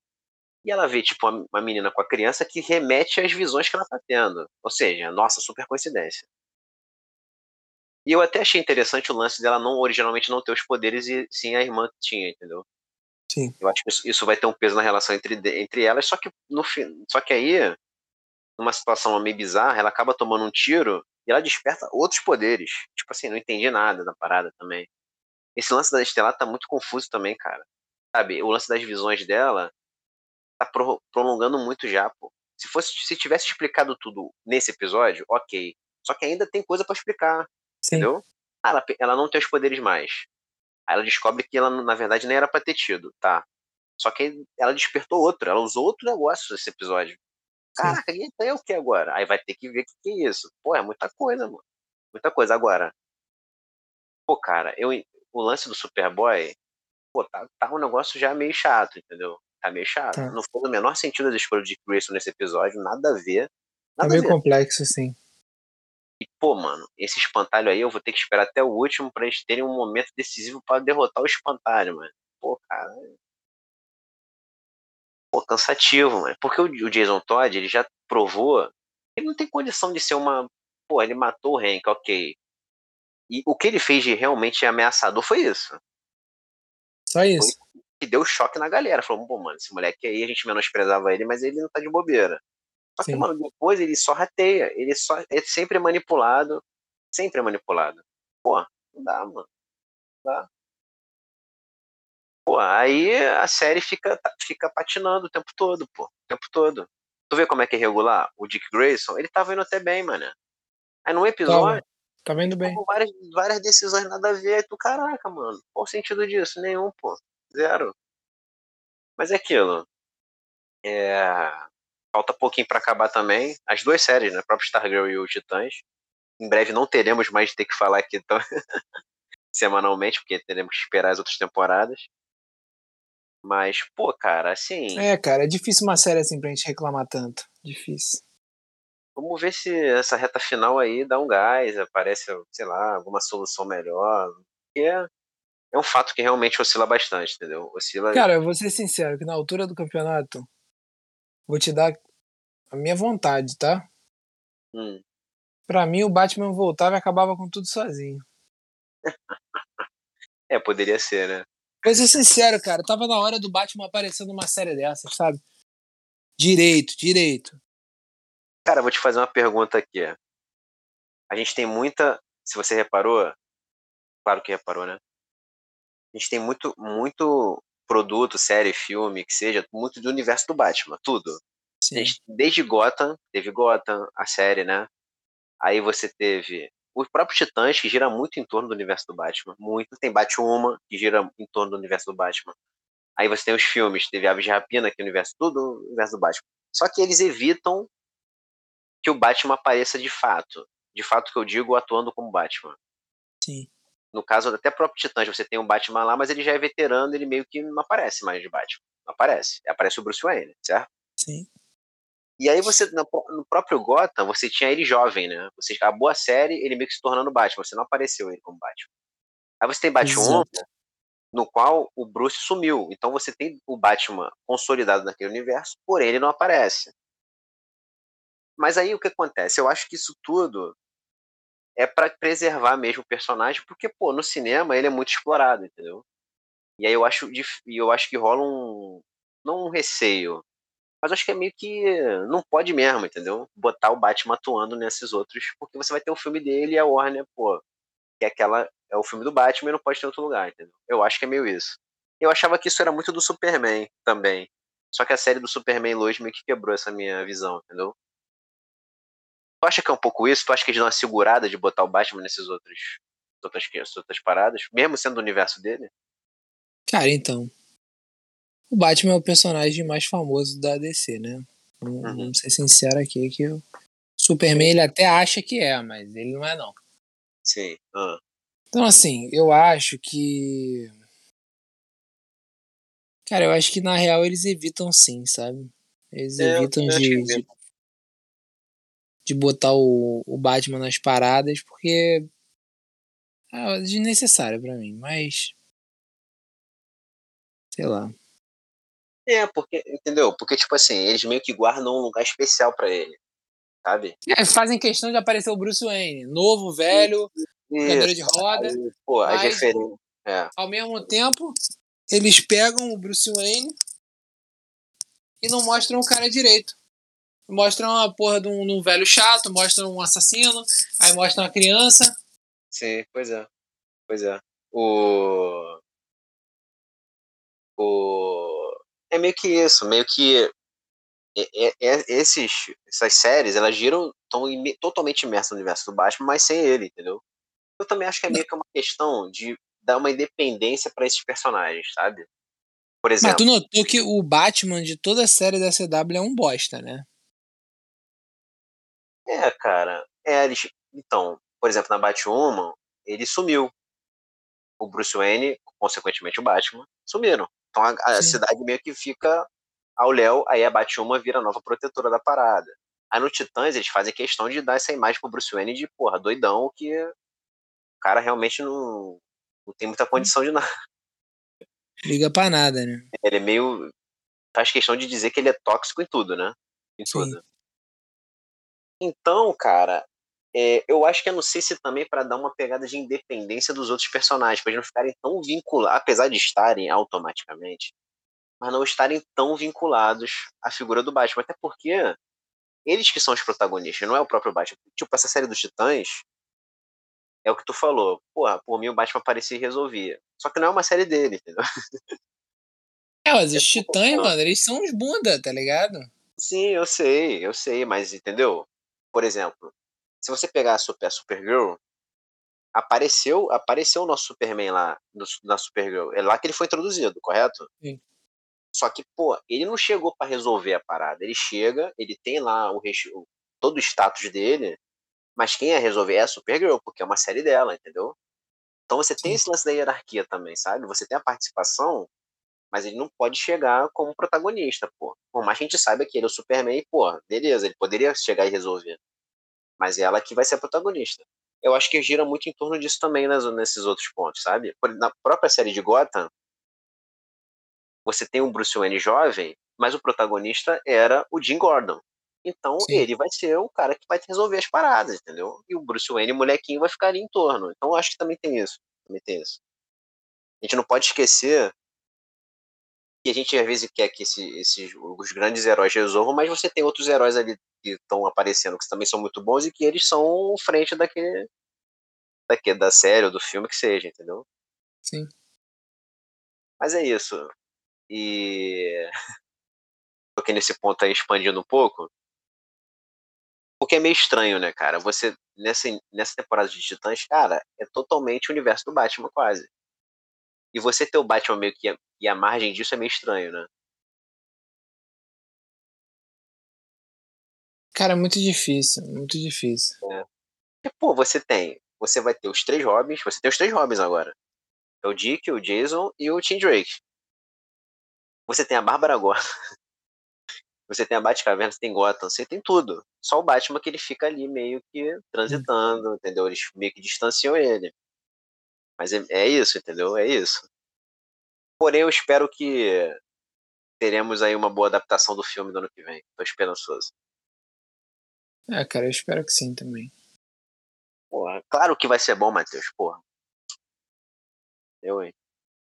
E ela vê, tipo, uma menina com a criança que remete às visões que ela tá tendo. Ou seja, nossa, super coincidência. E eu até achei interessante o lance dela não originalmente não ter os poderes e sim a irmã que tinha, entendeu? Sim. Eu acho que isso, isso vai ter um peso na relação entre, entre elas, só que no só que aí, numa situação meio bizarra, ela acaba tomando um tiro e ela desperta outros poderes. Tipo assim, não entendi nada da parada também. Esse lance da Estelar tá muito confuso também, cara. Sabe, o lance das visões dela tá pro, prolongando muito já, pô. Se fosse se tivesse explicado tudo nesse episódio, OK. Só que ainda tem coisa para explicar. Sim. Entendeu? Ah, ela, ela não tem os poderes mais. Aí ela descobre que ela, na verdade, nem era pra ter tido, tá? Só que ela despertou outro, ela usou outro negócio nesse episódio. Caraca, e é o que agora? Aí vai ter que ver o que, que é isso. Pô, é muita coisa, mano. Muita coisa. Agora, pô, cara, eu, o lance do Superboy, pô, tá, tá um negócio já meio chato, entendeu? Tá meio chato. Tá. Não foi no menor sentido as escolhas de Grayson nesse episódio, nada a ver. Tá Nada a meio complexo, sim. E, pô, mano, esse espantalho aí eu vou ter que esperar até o último pra eles terem um momento decisivo pra derrotar o espantalho, mano. Pô, cara. Pô, cansativo, mano. Porque o, Jason Todd, ele já provou. Ele não tem condição de ser uma. Pô, ele matou o Hank, ok. E o que ele fez de realmente ameaçador foi isso. Só isso. Que deu choque na galera. Falou, pô, mano, esse moleque aí, a gente menosprezava ele, mas ele não tá de bobeira. Só que, Sim. mano, depois ele só rateia. Ele só é sempre manipulado. Sempre é manipulado. Pô, não dá, mano. Não dá. Pô, aí a série fica, fica patinando o tempo todo, pô. O tempo todo. Tu vê como é que é regular? O Dick Grayson, ele tava indo até bem, mano. Aí num episódio, Tá vendo bem. com várias, várias decisões nada a ver. Aí tu, caraca, mano. Qual o sentido disso? Nenhum, pô. Zero. Mas é aquilo. É... Falta pouquinho pra acabar também. As duas séries, né? O próprio Stargirl e o Titãs. Em breve não teremos mais de ter que falar aqui tão... semanalmente, porque teremos que esperar as outras temporadas. Mas, pô, cara, assim. É, cara, é difícil uma série assim pra gente reclamar tanto. Difícil. Vamos ver se essa reta final aí dá um gás, aparece, sei lá, alguma solução melhor. Porque é, é um fato que realmente oscila bastante, entendeu? Oscila. Cara, eu vou ser sincero, que na altura do campeonato, vou te dar a minha vontade, tá? Hum, Pra mim, o Batman voltava e acabava com tudo sozinho. é, poderia ser, né? Vou ser sincero, cara, tava na hora do Batman aparecer numa série dessas, sabe? Direito, direito. Cara, vou te fazer uma pergunta aqui. A gente tem muita. Se você reparou, claro que reparou, né? A gente tem muito, muito produto, série, filme, que seja, muito do universo do Batman, tudo. Desde, desde Gotham, teve Gotham, a série, né? Aí você teve o próprio Titãs, que gira muito em torno do universo do Batman. Muito. Tem Batwoman, que gira em torno do universo do Batman. Aí você tem os filmes, teve Aves de Rapina, que é o universo, tudo o universo do Batman. Só que eles evitam que o Batman apareça de fato. De fato que eu digo, atuando como Batman. Sim. No caso, até próprio Titãs, você tem um Batman lá, mas ele já é veterano, ele meio que não aparece mais de Batman. Não aparece. Aparece o Bruce Wayne, certo? Sim. E aí você, no, próprio Gotham, você tinha ele jovem, né? Você acabou a série, ele meio que se tornando Batman. Você não apareceu ele como Batman. Aí você tem Exato. no qual o Bruce sumiu. Então você tem o Batman consolidado naquele universo, porém ele não aparece. Mas aí o que acontece? Eu acho que isso tudo é para preservar mesmo o personagem, porque, pô, no cinema ele é muito explorado, entendeu? E aí eu acho, e eu acho que rola um. Não um receio, mas acho que é meio que. Não pode mesmo, entendeu? Botar o Batman atuando nesses outros, porque você vai ter o filme dele e a Warner, pô, que é aquela. É o filme do Batman e não pode ter outro lugar, entendeu? Eu acho que é meio isso. Eu achava que isso era muito do Superman também. Só que a série do Superman Lois meio que quebrou essa minha visão, entendeu? Tu acha que é um pouco isso? Tu acha que eles dão uma segurada de botar o Batman nesses outros outras, outras paradas, mesmo sendo do universo dele? Cara, então. O Batman é o personagem mais famoso da DC, né? Vamos Uhum. vamos ser sinceros aqui que o Superman ele até acha que é, mas ele não é não. Sim. Ah, Então, assim, eu acho que. Cara, eu acho que na real eles evitam sim, sabe? Eles É, evitam de, de, de botar o, o Batman nas paradas, porque. É desnecessário pra mim, mas. Sei lá. É, porque, entendeu? Porque, tipo assim, eles meio que guardam um lugar especial pra ele, sabe? É, fazem questão de aparecer o Bruce Wayne, novo, velho, cadeira de roda. Aí, pô, as referências. É, Ao mesmo tempo, eles pegam o Bruce Wayne e não mostram o cara direito. Mostram a porra de um, de um velho chato, mostram um assassino, aí mostram a criança. sim, pois é. Pois é. O. O. É meio que isso, meio que. é- é- esses, essas séries, elas giram estão totalmente imersas no universo do Batman, mas sem ele, entendeu? Eu também acho que é meio que uma questão de dar uma independência pra esses personagens, sabe? Por Mas exemplo. tu notou que o Batman de toda a série da CW é um bosta, né? É, cara. É, eles, então, por exemplo, na Batwoman, ele sumiu. O Bruce Wayne, consequentemente o Batman, sumiram. Então a, a cidade meio que fica ao léu, aí a Batwoman vira a nova protetora da parada. Aí no Titãs eles fazem questão de dar essa imagem pro Bruce Wayne de, porra, doidão, que o cara realmente não, não tem muita condição de nada. Liga pra nada, né? Ele é meio. faz questão de dizer que ele é tóxico em tudo, né? Em Sim. tudo. Então, cara, é, eu acho que é não sei se também para dar uma pegada de independência dos outros personagens, para eles não ficarem tão vinculados, apesar de estarem automaticamente, mas não estarem tão vinculados à figura do Batman. Até porque eles que são os protagonistas, não é o próprio Batman. Tipo, essa série dos Titãs é o que tu falou. Porra, por mim o Batman aparecia e resolvia. Só que não é uma série dele, entendeu? É, mas os Titãs, mano, eles são uns bunda, tá ligado? Sim, eu sei, eu sei, mas entendeu? Por exemplo, se você pegar a Super Supergirl, apareceu, apareceu o nosso Superman lá no, na Supergirl. É lá que ele foi introduzido, correto? Sim. Só que, pô, ele não chegou para resolver a parada. Ele chega, ele tem lá o, todo o status dele, mas quem ia resolver é a Supergirl, porque é uma série dela, entendeu? Então você tem Sim. esse lance da hierarquia também, sabe? Você tem a participação, mas ele não pode chegar como protagonista, pô. Por mais que a gente saiba que ele é o Superman, pô, beleza, ele poderia chegar e resolver. Mas é ela que vai ser a protagonista. Eu acho que gira muito em torno disso também nas, nesses outros pontos, sabe? Na própria série de Gotham, você tem um Bruce Wayne jovem, mas o protagonista era o Jim Gordon. Então Sim. ele vai ser o cara que vai resolver as paradas, entendeu? E o Bruce Wayne, molequinho, vai ficar ali em torno. Então eu acho que também tem isso. Também tem isso. A gente não pode esquecer que a gente às vezes quer que esse, esses os grandes heróis resolvam, mas você tem outros heróis ali que estão aparecendo que também são muito bons e que eles são frente daquele, daquele da série ou do filme que seja, entendeu? Sim. Mas é isso. E toquei nesse ponto aí expandindo um pouco. Porque é meio estranho, né, cara? Você, nessa, nessa temporada de Titãs, cara, é totalmente o universo do Batman, quase. E você ter o Batman meio que e a margem disso é meio estranho, né? Cara, é muito difícil, muito difícil. É. E, pô, você tem. Você vai ter os três Robins, você tem os três Robins agora. É o Dick, o Jason e o Tim Drake. Você tem a Bárbara Gordon. Você tem a Batcaverna, você tem Gotham, você tem tudo. Só o Batman que ele fica ali meio que transitando, hum. entendeu? Eles meio que distanciam ele. Mas é, é isso, entendeu? É isso. Porém, eu espero que teremos aí uma boa adaptação do filme do ano que vem. Tô esperançoso. É, cara, eu espero que sim também. Porra, claro que vai ser bom, Matheus, porra. Eu, hein?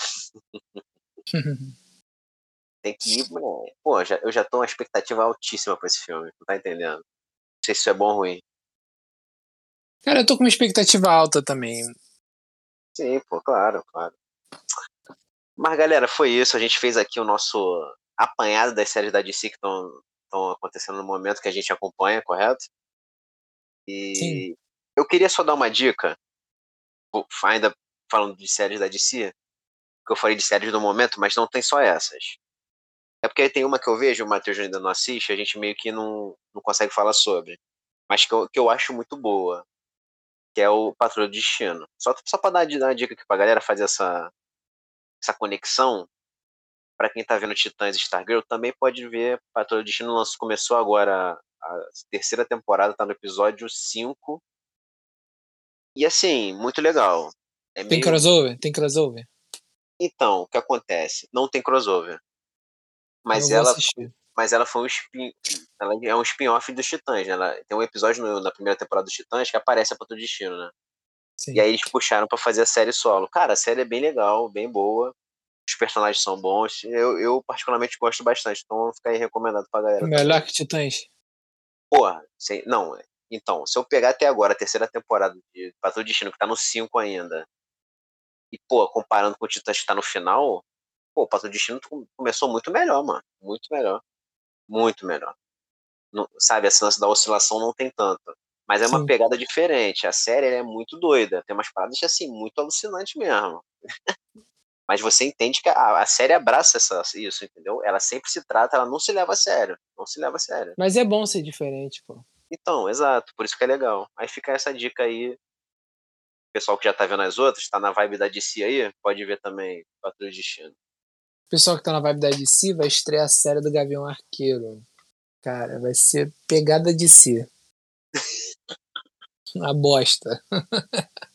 Tem que ir. Pô, já, eu já tô uma expectativa altíssima pra esse filme, não tá entendendo? Não sei se isso é bom ou ruim. Cara, eu tô com uma expectativa alta também. Sim, pô, claro, claro. Mas, galera, foi isso. A gente fez aqui o nosso apanhado das séries da DC que estão acontecendo no momento que a gente acompanha, correto? E Sim. eu queria só dar uma dica, ainda falando de séries da DC, que eu falei de séries do momento, mas não tem só essas. É porque tem uma que eu vejo, o Matheus ainda não assiste, a gente meio que não, não consegue falar sobre. Mas que eu, que eu acho muito boa. Que é o Patrulha do Destino. Só, só pra dar, dar uma dica aqui pra galera fazer essa, essa conexão. Pra quem tá vendo Titãs e Stargirl, também pode ver Patrulha do Destino. Nosso, começou agora a terceira temporada, tá no episódio 5. E assim, muito legal. É Tem meio... crossover? Tem crossover? Então, o que acontece? Não tem crossover. Mas ela, assistir. Mas ela foi um spin, ela é um spin-off dos Titãs, né? Ela, tem um episódio no, na primeira temporada dos Titãs que aparece a do Destino, né? Sim. E aí eles puxaram para fazer a série solo. Cara, a série é bem legal, bem boa. Os personagens são bons. Eu, eu particularmente gosto bastante, então vou ficar aí recomendado pra galera. Melhor que Titãs? Porra, sem, não. Então, se eu pegar até agora a terceira temporada de Patrulha Destino, que tá no 5 ainda, e, pô, comparando com o Titãs que tá no final, pô, o Patrulha Destino começou muito melhor, mano. Muito melhor. Muito melhor. Não, sabe, esse lance da oscilação não tem tanto. Mas é uma Sim. pegada diferente. A série é muito doida. Tem umas paradas assim, muito alucinantes mesmo. Mas você entende que a, a série abraça essa, isso, entendeu? Ela sempre se trata, ela não se leva a sério. Não se leva a sério. Mas é bom ser diferente, pô. Então, exato, por isso que é legal. Aí fica essa dica aí. O pessoal que já tá vendo as outras, tá na vibe da DC aí, pode ver também Patrulha de Destino. O pessoal que tá na vibe da DC vai estrear a série do Gavião Arqueiro. Cara, vai ser pegada de si. Uma bosta.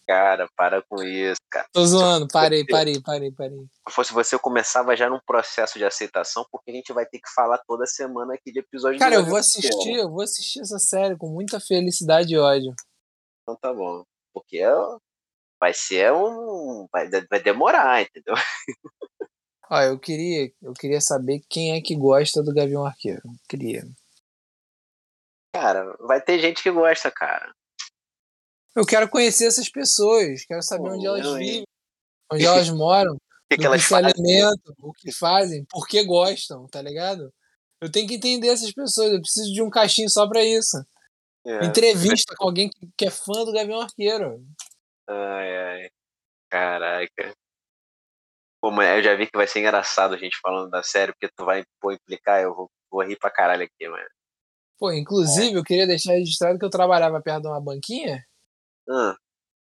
Cara, para com isso, cara. Tô zoando, parei, parei, parei, parei. Se fosse você, eu começava já num processo de aceitação, porque a gente vai ter que falar toda semana aqui de episódio Cara, eu vou assistir, eu vou assistir essa série com muita felicidade e ódio. Então tá bom. Porque é- vai ser um. Vai, vai demorar, entendeu? Ó, eu queria, eu queria saber quem é que gosta do Gavião Arqueiro. Queria. Cara, vai ter gente que gosta, cara. Eu quero conhecer essas pessoas, quero saber Pô, onde elas eu, hein? vivem, onde elas moram, O que, que elas se fazem? alimentam, o que fazem, por que gostam, tá ligado? Eu tenho que entender essas pessoas, eu preciso de um caixinho só pra isso. É. Entrevista com alguém que, que é fã do Gavião Arqueiro. Ai, ai. Caraca. Pô, mas eu já vi que vai ser engraçado a gente falando da série, porque tu vai pô, implicar, eu vou, vou rir pra caralho aqui, mano. Pô, inclusive, eu queria deixar registrado que eu trabalhava perto de uma banquinha Ah,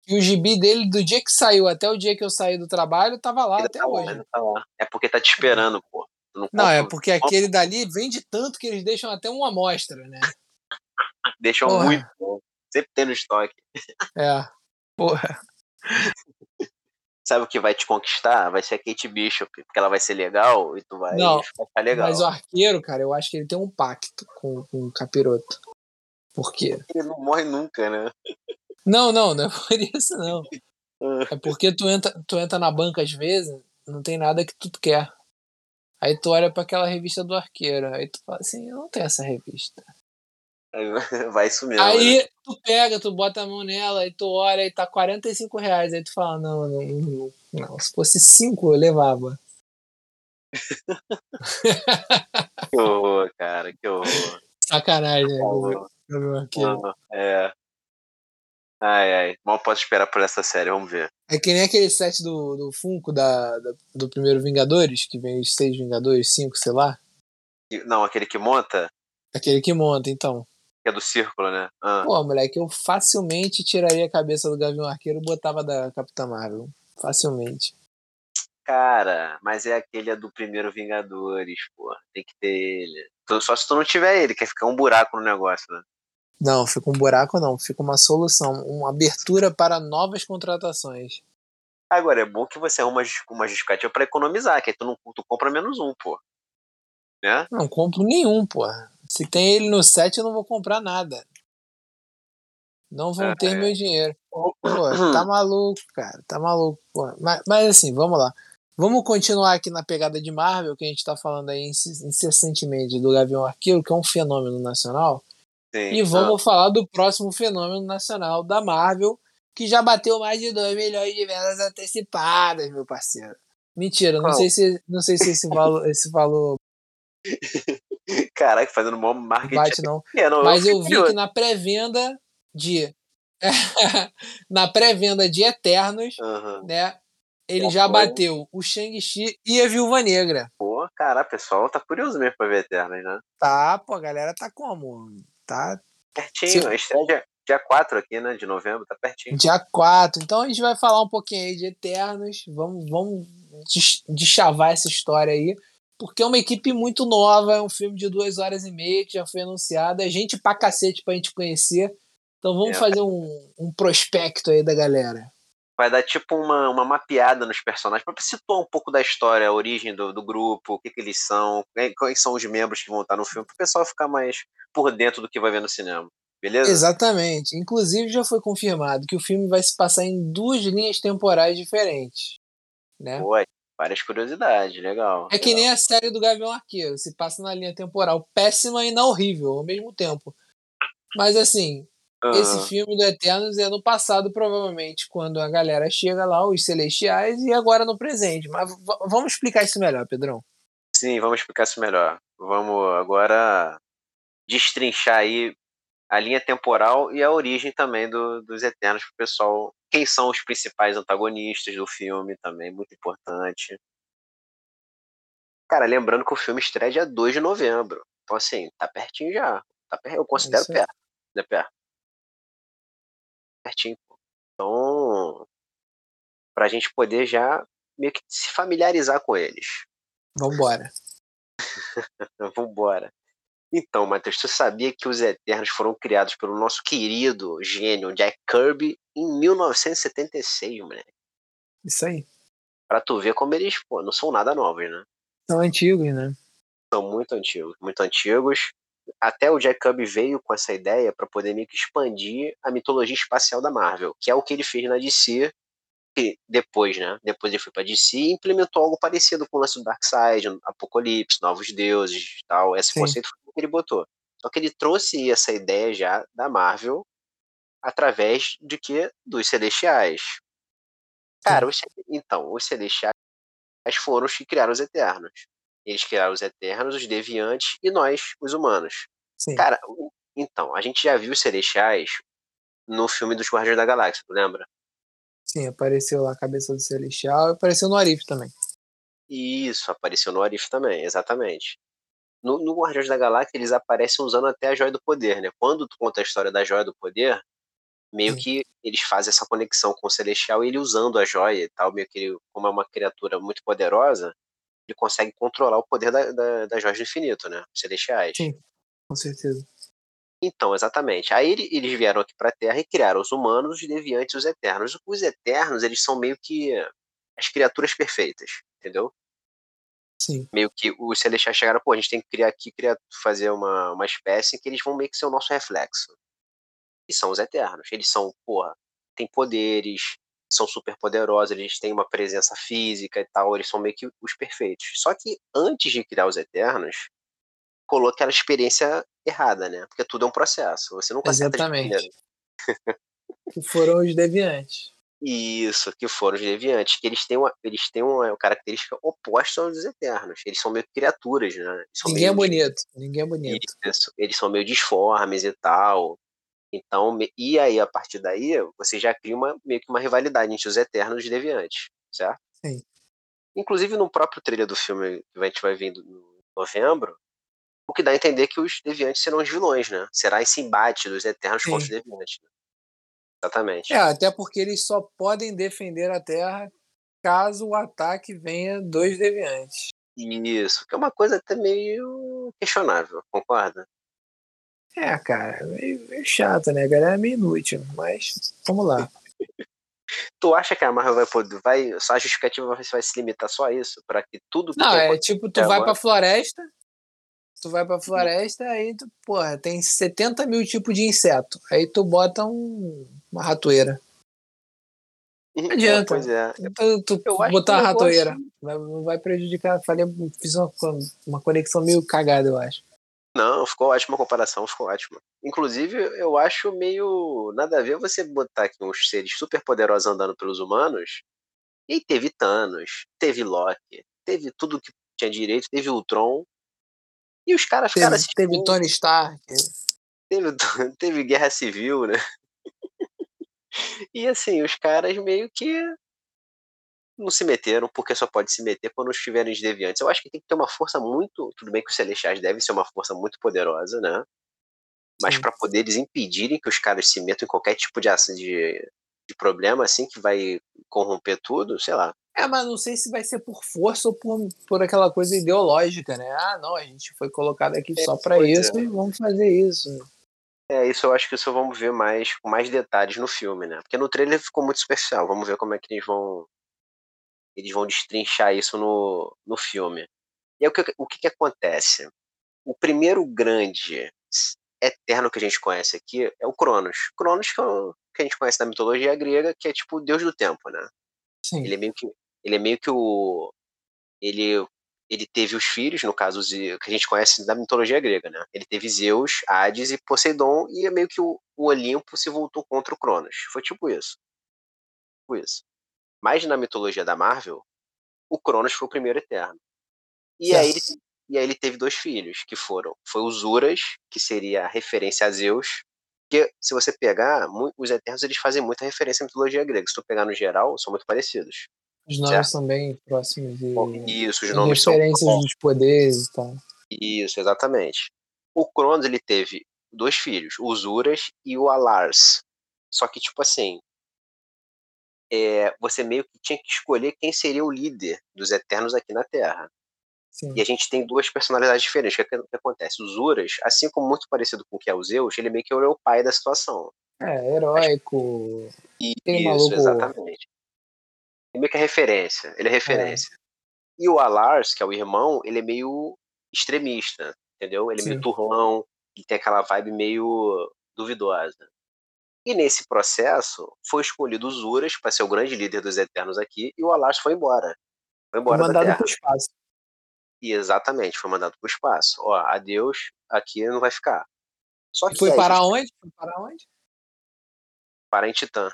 e o gibi dele, do dia que saiu até o dia que eu saí do trabalho, tava lá até tá lá, hoje. ainda tá lá. É porque tá te esperando, pô. Não Não, é compra- porque aquele dali vende tanto que eles deixam até uma amostra, né? Deixam Porra. muito bom. Sempre tem no estoque. É. Porra. Sabe o que vai te conquistar? Vai ser a Kate Bishop, porque ela vai ser legal e tu vai Não, ficar legal. Mas o arqueiro, cara, eu acho que ele tem um pacto com, com o capiroto. Por quê? Ele não morre nunca, né? Não, não, não é por isso, não. Ah, É porque tu entra, tu entra na banca às vezes, não tem nada que tu quer. Aí tu olha pra aquela revista do arqueiro, aí tu fala assim, eu não tenho essa revista. Vai isso mesmo. Aí né? tu pega, tu bota a mão nela, aí tu olha e tá 45 reais. Aí tu fala, não, não, não, não. Se fosse 5 eu levava. Que horror, cara, que horror. Sacanagem, né? Horror. Gavião Arqueiro. Ah, É. Ai, ai. Mal posso esperar por essa série, vamos ver. É que nem aquele set do, do Funko da, da- do primeiro Vingadores, que vem os seis Vingadores, cinco, sei lá. E- Não, aquele que monta, Aquele que monta, então. Que é do círculo, né? Ah, Pô, moleque, eu facilmente tiraria a cabeça do Gavião Arqueiro e botava da Capitã Marvel. Facilmente. cara, mas é aquele é do primeiro Vingadores, pô. Tem que ter ele. Só se tu não tiver ele, quer ficar um buraco no negócio, né? Não, fica um buraco não, fica uma solução, uma abertura para novas contratações. Agora, é bom que você arruma uma justificativa pra economizar, que aí tu, não, tu compra menos um, pô. Né? Não compro nenhum, porra. Se tem ele no set, eu não vou comprar nada. Não vão É, ter é. meu dinheiro. Pô, tá maluco, cara. Tá maluco. Mas, mas assim, vamos lá. Vamos continuar aqui na pegada de Marvel, que a gente tá falando aí inc- incessantemente do Gavião Arqueiro, que é um fenômeno nacional. Sim. E vamos falar do próximo fenômeno nacional da Marvel, que já bateu mais de 2 milhões de vendas antecipadas, meu parceiro. Mentira, não Qual? sei se, não sei se esse valor, esse valor Caraca, fazendo mó marketing. bate, não. É, não, Mas eu fiquei vi que na pré-venda de. na pré-venda de Eternos, Aham. né? Ele Já bateu o Shang-Chi e a Viúva Negra. Pô, cara, pessoal tá curioso mesmo pra ver Eternas, né? Tá, pô, a galera tá como? Tá Pertinho, Se- a estreia dia, dia 4 aqui, né? De novembro, tá pertinho. dia 4. Então a gente vai falar um pouquinho aí de Eternos. Vamos, vamos des- deschavar essa história aí. Porque é uma equipe muito nova, é um filme de duas horas e meia que já foi anunciado. É gente pra cacete pra gente conhecer. Então vamos É. fazer um, um prospecto aí da galera. Vai dar tipo uma, uma mapeada nos personagens pra situar um pouco da história, a origem do, do grupo, o que, que eles são, quais são os membros que vão estar no filme, pro pessoal ficar mais por dentro do que vai ver no cinema. Beleza? Exatamente. Inclusive já foi confirmado que o filme vai se passar em duas linhas temporais diferentes. Né? Pô, várias curiosidades, legal. É que nem a série do Gavião Arqueiro, se passa na linha temporal péssima e na horrível ao mesmo tempo. Mas assim, Aham. esse filme do Eternos é no passado, provavelmente, quando a galera chega lá, os Celestiais, e agora no presente. Mas vamos explicar isso melhor, Pedrão. Sim, vamos explicar isso melhor. Vamos agora destrinchar aí a linha temporal e a origem também do- dos Eternos pro pessoal. Quem são os principais antagonistas do filme também, muito importante. Cara, lembrando que o filme estreia dia 2 de novembro. Então, assim, tá pertinho já. Tá per- Eu considero isso perto. Né, perto. Pertinho. Então, pra gente poder já meio que se familiarizar com eles. Vambora. Vambora. Então, Matheus, tu sabia que os Eternos foram criados pelo nosso querido gênio Jack Kirby em 1976, moleque? Isso aí. Pra tu ver como eles, pô, não são nada novos, né? São antigos, né? São muito antigos, muito antigos. Até o Jack Kirby veio com essa ideia para poder meio que expandir a mitologia espacial da Marvel, que é o que ele fez na DC, que depois, né? Depois ele foi para DC e implementou algo parecido com o lance do Darkseid, Apocalipse, Novos Deuses, tal. Esse Sim. conceito foi que ele botou. Só que ele trouxe essa ideia já da Marvel através de que dos Celestiais. Cara, os, então, os Celestiais foram os que criaram os Eternos. Eles criaram os Eternos, os Deviantes e nós, os humanos. Sim. Cara, então, a gente já viu os Celestiais no filme dos Guardiões da Galáxia, tu lembra? Sim, apareceu lá a cabeça do Celestial e apareceu no Arif também. Isso, apareceu no Arif também, exatamente. No, no Guardiões da Galáxia, eles aparecem usando até a Joia do Poder, né? Quando tu conta a história da Joia do Poder, meio Sim. que eles fazem essa conexão com o Celestial e ele usando a joia e tal, meio que ele, como é uma criatura muito poderosa, ele consegue controlar o poder da, da, das joias do infinito, né? Os Celestiais. Sim, com certeza. Então, exatamente. Aí eles vieram aqui para a Terra e criaram os humanos, os deviantes e os eternos. Os eternos, eles são meio que as criaturas perfeitas, entendeu? Sim. Meio que os celestiais chegaram, pô, a gente tem que criar aqui, criar, fazer uma, uma espécie que eles vão meio que ser o nosso reflexo. E são os eternos. Eles são, porra, têm poderes, são super poderosos, eles têm uma presença física e tal, eles são meio que os perfeitos. Só que antes de criar os eternos, colou aquela experiência errada, né? Porque tudo é um processo. Você nunca Exatamente. que foram os deviantes. Isso, que foram os deviantes, que eles têm uma, eles têm uma característica oposta aos eternos. Eles são meio criaturas, né? Ninguém é bonito, ninguém é bonito. Isso, eles são meio disformes e tal. Então, e aí, a partir daí, você já cria uma, meio que uma rivalidade entre os eternos e os deviantes, certo? Sim. Inclusive, no próprio trailer do filme que a gente vai vendo em novembro, o que dá a entender que os deviantes serão os vilões, né? Será esse embate dos eternos Sim. contra os deviantes. Né? Exatamente. É, até porque eles só podem defender a Terra caso o ataque venha dos deviantes. Isso, que é uma coisa até meio questionável, concorda? É, cara, é meio, meio chato, né? A galera é meio inútil, mas vamos lá. tu acha que a Marvel vai poder, vai, só a justificativa vai, vai se limitar só a isso? para que tudo Não, é tipo, tu vai agora... pra floresta, tu vai pra floresta, aí tu, porra, tem 70 mil tipos de inseto. Aí tu bota um, uma ratoeira. Não uhum. adianta. Pois é. Tu, tu botar uma ratoeira. Não vai prejudicar. Falei, fiz uma, uma conexão meio cagada, eu acho. Não, ficou ótima a comparação, ficou ótima. Inclusive, eu acho meio nada a ver você botar aqui uns seres super poderosos andando pelos humanos. E teve Thanos, teve Loki, teve tudo que tinha direito, teve Ultron. E os caras ficaram assim. Teve tipo, Tony Stark. Teve, teve Guerra Civil, né? e assim, os caras meio que não se meteram, porque só pode se meter quando estiverem deviantes. Eu acho que tem que ter uma força muito. Tudo bem que os Celestiais devem ser uma força muito poderosa, né? Mas para poder eles impedirem que os caras se metam em qualquer tipo de, de, de problema, assim, que vai corromper tudo, sei lá. É, mas não sei se vai ser por força ou por, por aquela coisa ideológica, né? Ah, não, a gente foi colocado aqui é, só para isso é. e vamos fazer isso. É, isso eu acho que isso vamos ver mais com mais detalhes no filme, né? Porque no trailer ficou muito especial. Vamos ver como é que eles vão eles vão destrinchar isso no, no filme. E aí, o, que, o que, que acontece? O primeiro grande eterno que a gente conhece aqui é o Cronos. Cronos que, é o, que a gente conhece da mitologia grega, que é tipo o deus do tempo, né? Sim. Ele é meio que ele é meio que o ele ele teve os filhos, no caso que a gente conhece da mitologia grega, né? Ele teve Zeus, Hades e Poseidon e é meio que o, o Olimpo se voltou contra o Cronos. Foi tipo isso. Tipo isso. Mas na mitologia da Marvel, o Cronos foi o primeiro Eterno. E aí, ele, e aí ele teve dois filhos, que foram foi o Zuras, que seria a referência a Zeus, que se você pegar, os Eternos eles fazem muita referência à mitologia grega. Se tu pegar no geral, são muito parecidos. Os nomes certo? bem próximos. E, Isso, os nomes referências são... dos poderes e tal. Isso, exatamente. O Cronos, ele teve dois filhos, o Zuras e o Alars. Só que, tipo assim, é, você meio que tinha que escolher quem seria o líder dos Eternos aqui na Terra. Sim. E a gente tem duas personalidades diferentes. O que, que, acontece? O Zuras, assim como muito parecido com o que é o Zeus, ele meio que é o pai da situação. É, heróico. Mas, isso, maluco... exatamente. Ele meio que é referência. Ele é referência. É. E o Alars, que é o irmão, ele é meio extremista, entendeu? Ele é Sim. meio turrão, e tem aquela vibe meio duvidosa. E nesse processo foi escolhido o Zuras para ser o grande líder dos Eternos aqui e o Alas foi embora. Foi embora foi mandado para o espaço. E exatamente, foi mandado para o espaço. Ó, adeus, aqui não vai ficar. Só que foi para gente... onde? Foi para onde? Para em Titã.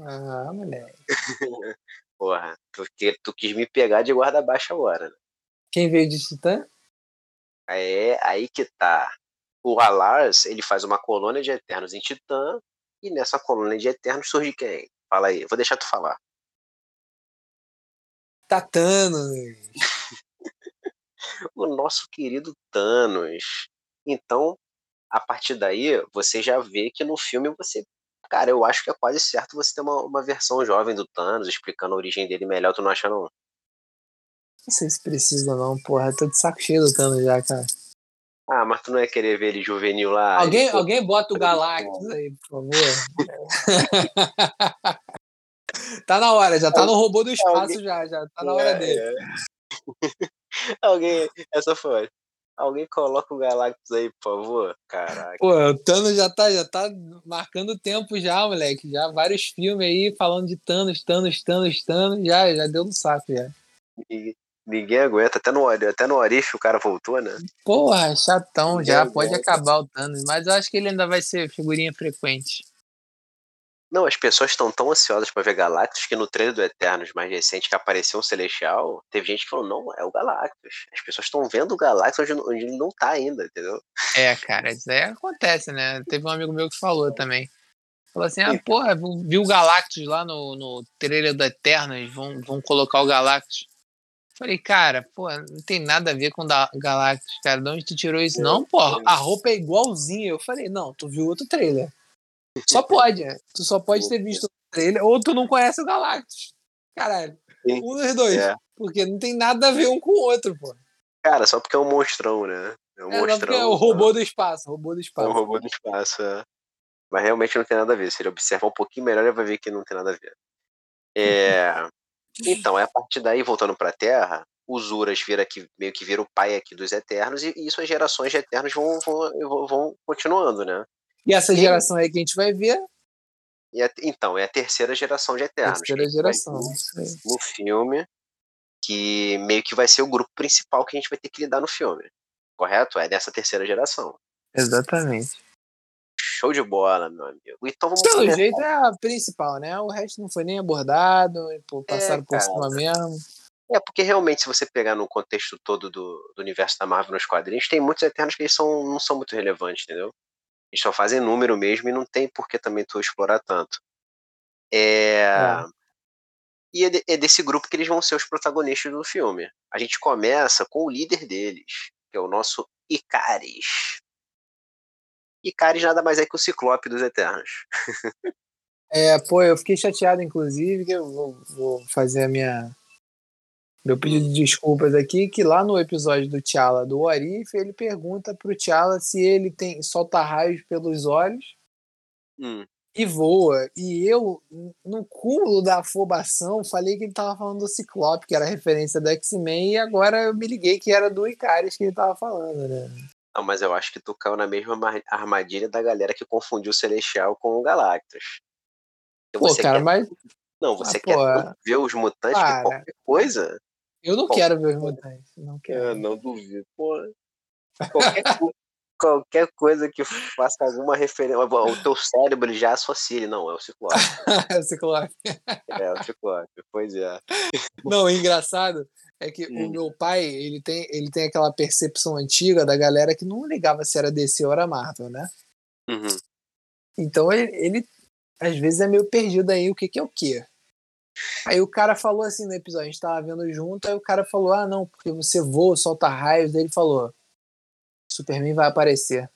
Ah, moleque. Porra, tu, tu quis me pegar de guarda baixa agora. Né? Quem veio de Titã? É, aí que tá. O Alars, ele faz uma colônia de Eternos em Titã e nessa colônia de Eternos surge quem? Fala aí, vou deixar tu falar. Tá Thanos. o nosso querido Thanos. Então, a partir daí, você já vê que no filme você. Cara, eu acho que é quase certo você ter uma, uma versão jovem do Thanos, explicando a origem dele melhor, tu não acha, não? Não sei se precisa, não, porra. Eu tô de saco cheio do Thanos já, cara. Ah, mas tu não ia querer ver ele juvenil lá? Alguém, ele... alguém bota o Galactus aí, por favor. tá na hora, já tá no robô do espaço alguém... já, já tá na hora é, dele. É. alguém, essa foi. Alguém coloca o Galactus aí, por favor. Caraca. Pô, o Thanos já tá, já tá marcando tempo já, moleque. Já vários filmes aí falando de Thanos, Thanos, Thanos, Thanos. Já, já deu no saco já. E Ninguém aguenta, até no, até no Arif o cara voltou, né? Porra, chatão, Ninguém já aguenta. pode acabar o Thanos, mas eu acho que ele ainda vai ser figurinha frequente. Não, as pessoas estão tão ansiosas para ver Galactus que no trailer do Eternos mais recente que apareceu um Celestial, teve gente que falou, não, é o Galactus. As pessoas estão vendo o Galactus onde, onde, ele não tá ainda, entendeu? É, cara, isso aí acontece, né? Teve um amigo meu que falou também. Falou assim, ah, porra, viu o Galactus lá no, no trailer do Eternos, vão, vão colocar o Galactus. Falei, cara, pô, não tem nada a ver com da Galactus, cara. De onde tu tirou isso? Não, pô, a roupa é igualzinha. Eu falei, não, tu viu outro trailer. Só pode, né? Tu só pode ter visto o trailer, ou tu não conhece o Galactus. Caralho. Um dos dois. É. Porque não tem nada a ver um com o outro, pô. Cara, só porque é um monstrão, né? É um é, monstrão. é o robô do espaço, robô do espaço. É o robô do espaço, é. Mas realmente não tem nada a ver. Se ele observar um pouquinho melhor, ele vai ver que não tem nada a ver. É. Então, é a partir daí, voltando para a Terra, os Uras vira que, meio que vira o pai aqui dos Eternos, e, e suas gerações de Eternos vão, vão, vão continuando, né? E essa geração aí que a gente vai ver. É, então, é a terceira geração de Eternos. Terceira geração. No filme, que meio que vai ser o grupo principal que a gente vai ter que lidar no filme. Correto? É dessa terceira geração. Exatamente. Show de bola, meu amigo. Então vamos Pelo jeito é a principal, né? O resto não foi nem abordado, passaram é, por cima mesmo. É, porque realmente, se você pegar no contexto todo do, do, universo da Marvel nos quadrinhos, tem muitos Eternos que eles são, não são muito relevantes, entendeu? Eles só fazem número mesmo e não tem por que também tu explorar tanto. É... é. E é, de, é desse grupo que eles vão ser os protagonistas do filme. A gente começa com o líder deles, que é o nosso Icaris. E Caris nada mais é que o Ciclope dos Eternos. é, pô, eu fiquei chateado, inclusive, que eu vou, vou fazer a minha. Meu pedido de desculpas aqui, que lá no episódio do T'Challa do Orif, ele pergunta pro T'Challa se ele tem solta raios pelos olhos hum. e voa. E eu, no cúmulo da afobação, falei que ele tava falando do Ciclope, que era referência do X-Men, e agora eu me liguei que era do Icaris que ele tava falando, né? Não, mas eu acho que tu caiu na mesma armadilha da galera que confundiu o Celestial com o Galactus. Pô, cara, quer... mas. Não, você ah, quer pô, é. ver os mutantes para. que qualquer coisa? Eu não quero ver os mutantes. Não quero. Eu não duvido. Pô. Qualquer, qualquer coisa que faça alguma referência. O teu cérebro já associa Não, é o Ciclope. é o Ciclope. É o Ciclope, pois é. Não, é engraçado é que hum. o meu pai, ele tem, ele tem aquela percepção antiga da galera que não ligava se era DC ou era Marvel, né? Uhum. Então ele, ele, às vezes é meio perdido aí o que, que é o que. Aí o cara falou assim no episódio, a gente tava vendo junto, aí o cara falou: Ah, não, porque você voa, solta raios. Daí ele falou: Superman vai aparecer.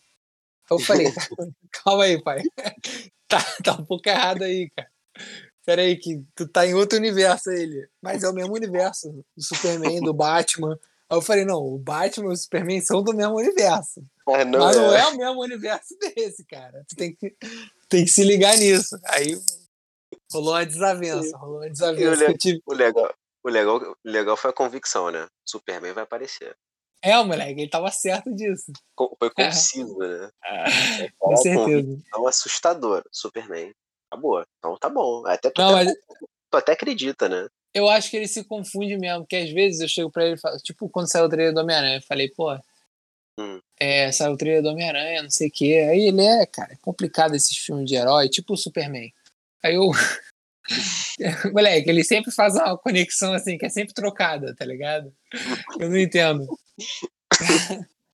Eu falei, calma aí, pai. Tá, tá um pouco errado aí, cara. Pera aí, que tu tá em outro universo ele. Mas é o mesmo universo do Superman, do Batman. Aí eu falei, não, o Batman e o Superman são do mesmo universo. Mas não, Mas é. não é o mesmo universo desse, cara. Tu tem que, tem que se ligar nisso. Aí rolou uma desavença. Rolou uma o, desavença. eu tive. o legal, o, legal, o legal foi a convicção, né? Superman vai aparecer. É, o moleque, ele tava certo disso. Foi conciso, né? Com Uma certeza. convicção assustadora. Superman. Acabou. Então tá bom. Até tu, Não, até, mas tu até acredita, né? eu acho que ele se confunde mesmo, porque às vezes eu chego pra ele e falo, tipo, quando saiu o trailer do Homem-Aranha, eu falei, pô, Hum. é, saiu o trailer do Homem-Aranha, não sei o quê. Aí ele é, cara, é complicado esses filmes de herói, tipo o Superman. Aí eu. Moleque, ele sempre faz uma conexão assim, que é sempre trocada, tá ligado? Eu não entendo.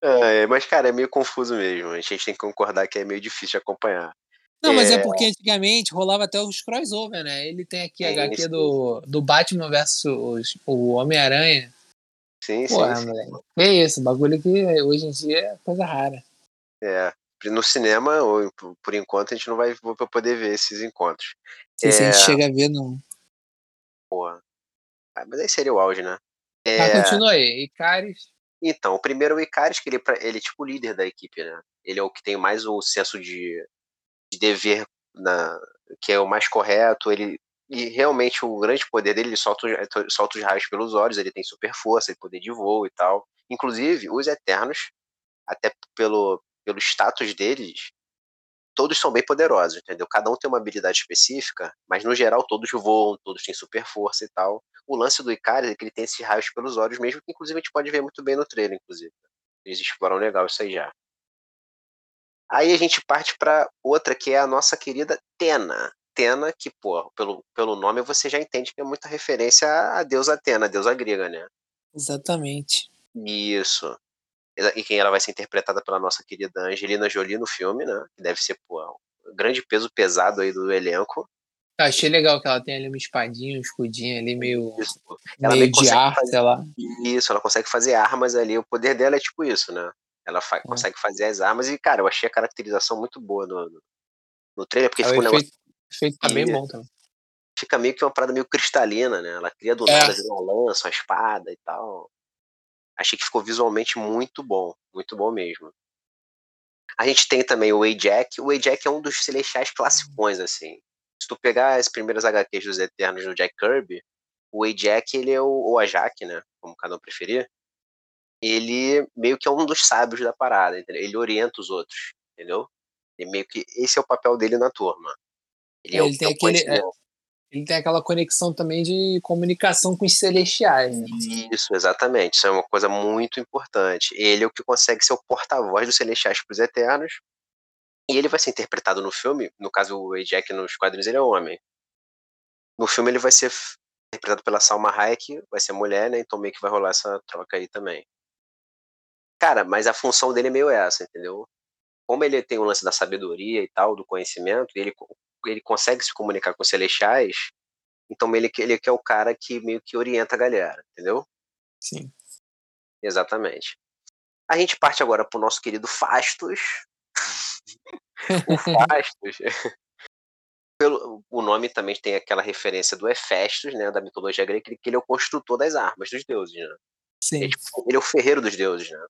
É, mas, cara, é meio confuso mesmo. A gente tem que concordar que é meio difícil de acompanhar. Não, mas é É. porque antigamente rolava até os crossover, né? Ele tem aqui a Sim, HQ sim. do, do Batman versus o Homem-Aranha. Sim, sim, Porra, sim. moleque. Que isso, bagulho que hoje em dia é coisa rara. É. No cinema, ou por- enquanto, a gente não vai poder ver esses encontros. Se a gente É. chega a ver, não. Porra. Ah, mas aí seria o auge, né? É, continua aí. Icaris. Então, o primeiro é o Icarus, que ele, é ele é tipo o líder da equipe, né? Ele é o que tem mais o senso de, de dever, na, que é o mais correto. Ele, e realmente o grande poder dele, ele solta, os- solta os raios pelos olhos, ele tem super força, poder de voo e tal. Inclusive, os Eternos, até pelo, pelo status deles, todos são bem poderosos, entendeu? Cada um tem uma habilidade específica, mas no geral todos voam, todos têm super força e tal. O lance do Icarus é que ele tem esses raios pelos olhos mesmo, que inclusive a gente pode ver muito bem no trailer, inclusive. Eles exploram legal isso aí já. Aí a gente parte pra outra, que é a nossa querida Tena. Tena, que, pô, pelo, pelo nome você já entende que é muita referência à deusa Atena, a deusa grega, né? Exatamente. Isso. E quem ela vai ser interpretada pela nossa querida Angelina Jolie no filme, né? Que deve ser, pô, um grande peso pesado aí do elenco. Eu achei legal que ela tem ali uma espadinha, um escudinho ali meio, Isso. Ela meio de ar, fazer- sei lá. Isso, ela consegue fazer armas ali. O poder dela é tipo isso, né? Ela fa- consegue fazer as armas e, cara, eu achei a caracterização muito boa no, no, no trailer, porque fica o um negócio, efeito, o efeito tá bem bom também. fica meio que uma parada meio cristalina, né? Ela cria do É. nada uma lança, uma espada e tal. Achei que ficou visualmente muito bom, muito bom mesmo. A gente tem também o Ajax. O Ajax é um dos celestiais classicões, assim. Se tu pegar as primeiras HQs dos Eternos do Jack Kirby, o Ajax, ele é o, ou Ajak, né? Como cada um preferir. Ele meio que é um dos sábios da parada, entendeu? Ele orienta os outros, entendeu? Ele meio que esse é o papel dele na turma. Ele, é, É, o ele tem que é aquele- conhecimento. Ele tem aquela conexão também de comunicação com os celestiais, né? Isso, exatamente. Isso é uma coisa muito importante. Ele é o que consegue ser o porta-voz dos Celestiais para os Eternos. E ele vai ser interpretado no filme, no caso o Ajax nos quadrinhos ele é homem. No filme ele vai ser interpretado pela Salma Hayek, vai ser mulher, né? Então meio que vai rolar essa troca aí também. Cara, mas a função dele é meio essa, entendeu? Como ele tem o lance da sabedoria e tal, do conhecimento, ele, ele consegue se comunicar com os celestiais, então ele, ele que é o cara que meio que orienta a galera, entendeu? Sim. Exatamente. A gente parte agora pro nosso querido Fastos. o Fastos. Pelo, o nome também tem aquela referência do Hefestos, né, da mitologia grega, que ele é o construtor das armas dos deuses, né? Sim. Ele, tipo, ele é o ferreiro dos deuses, né?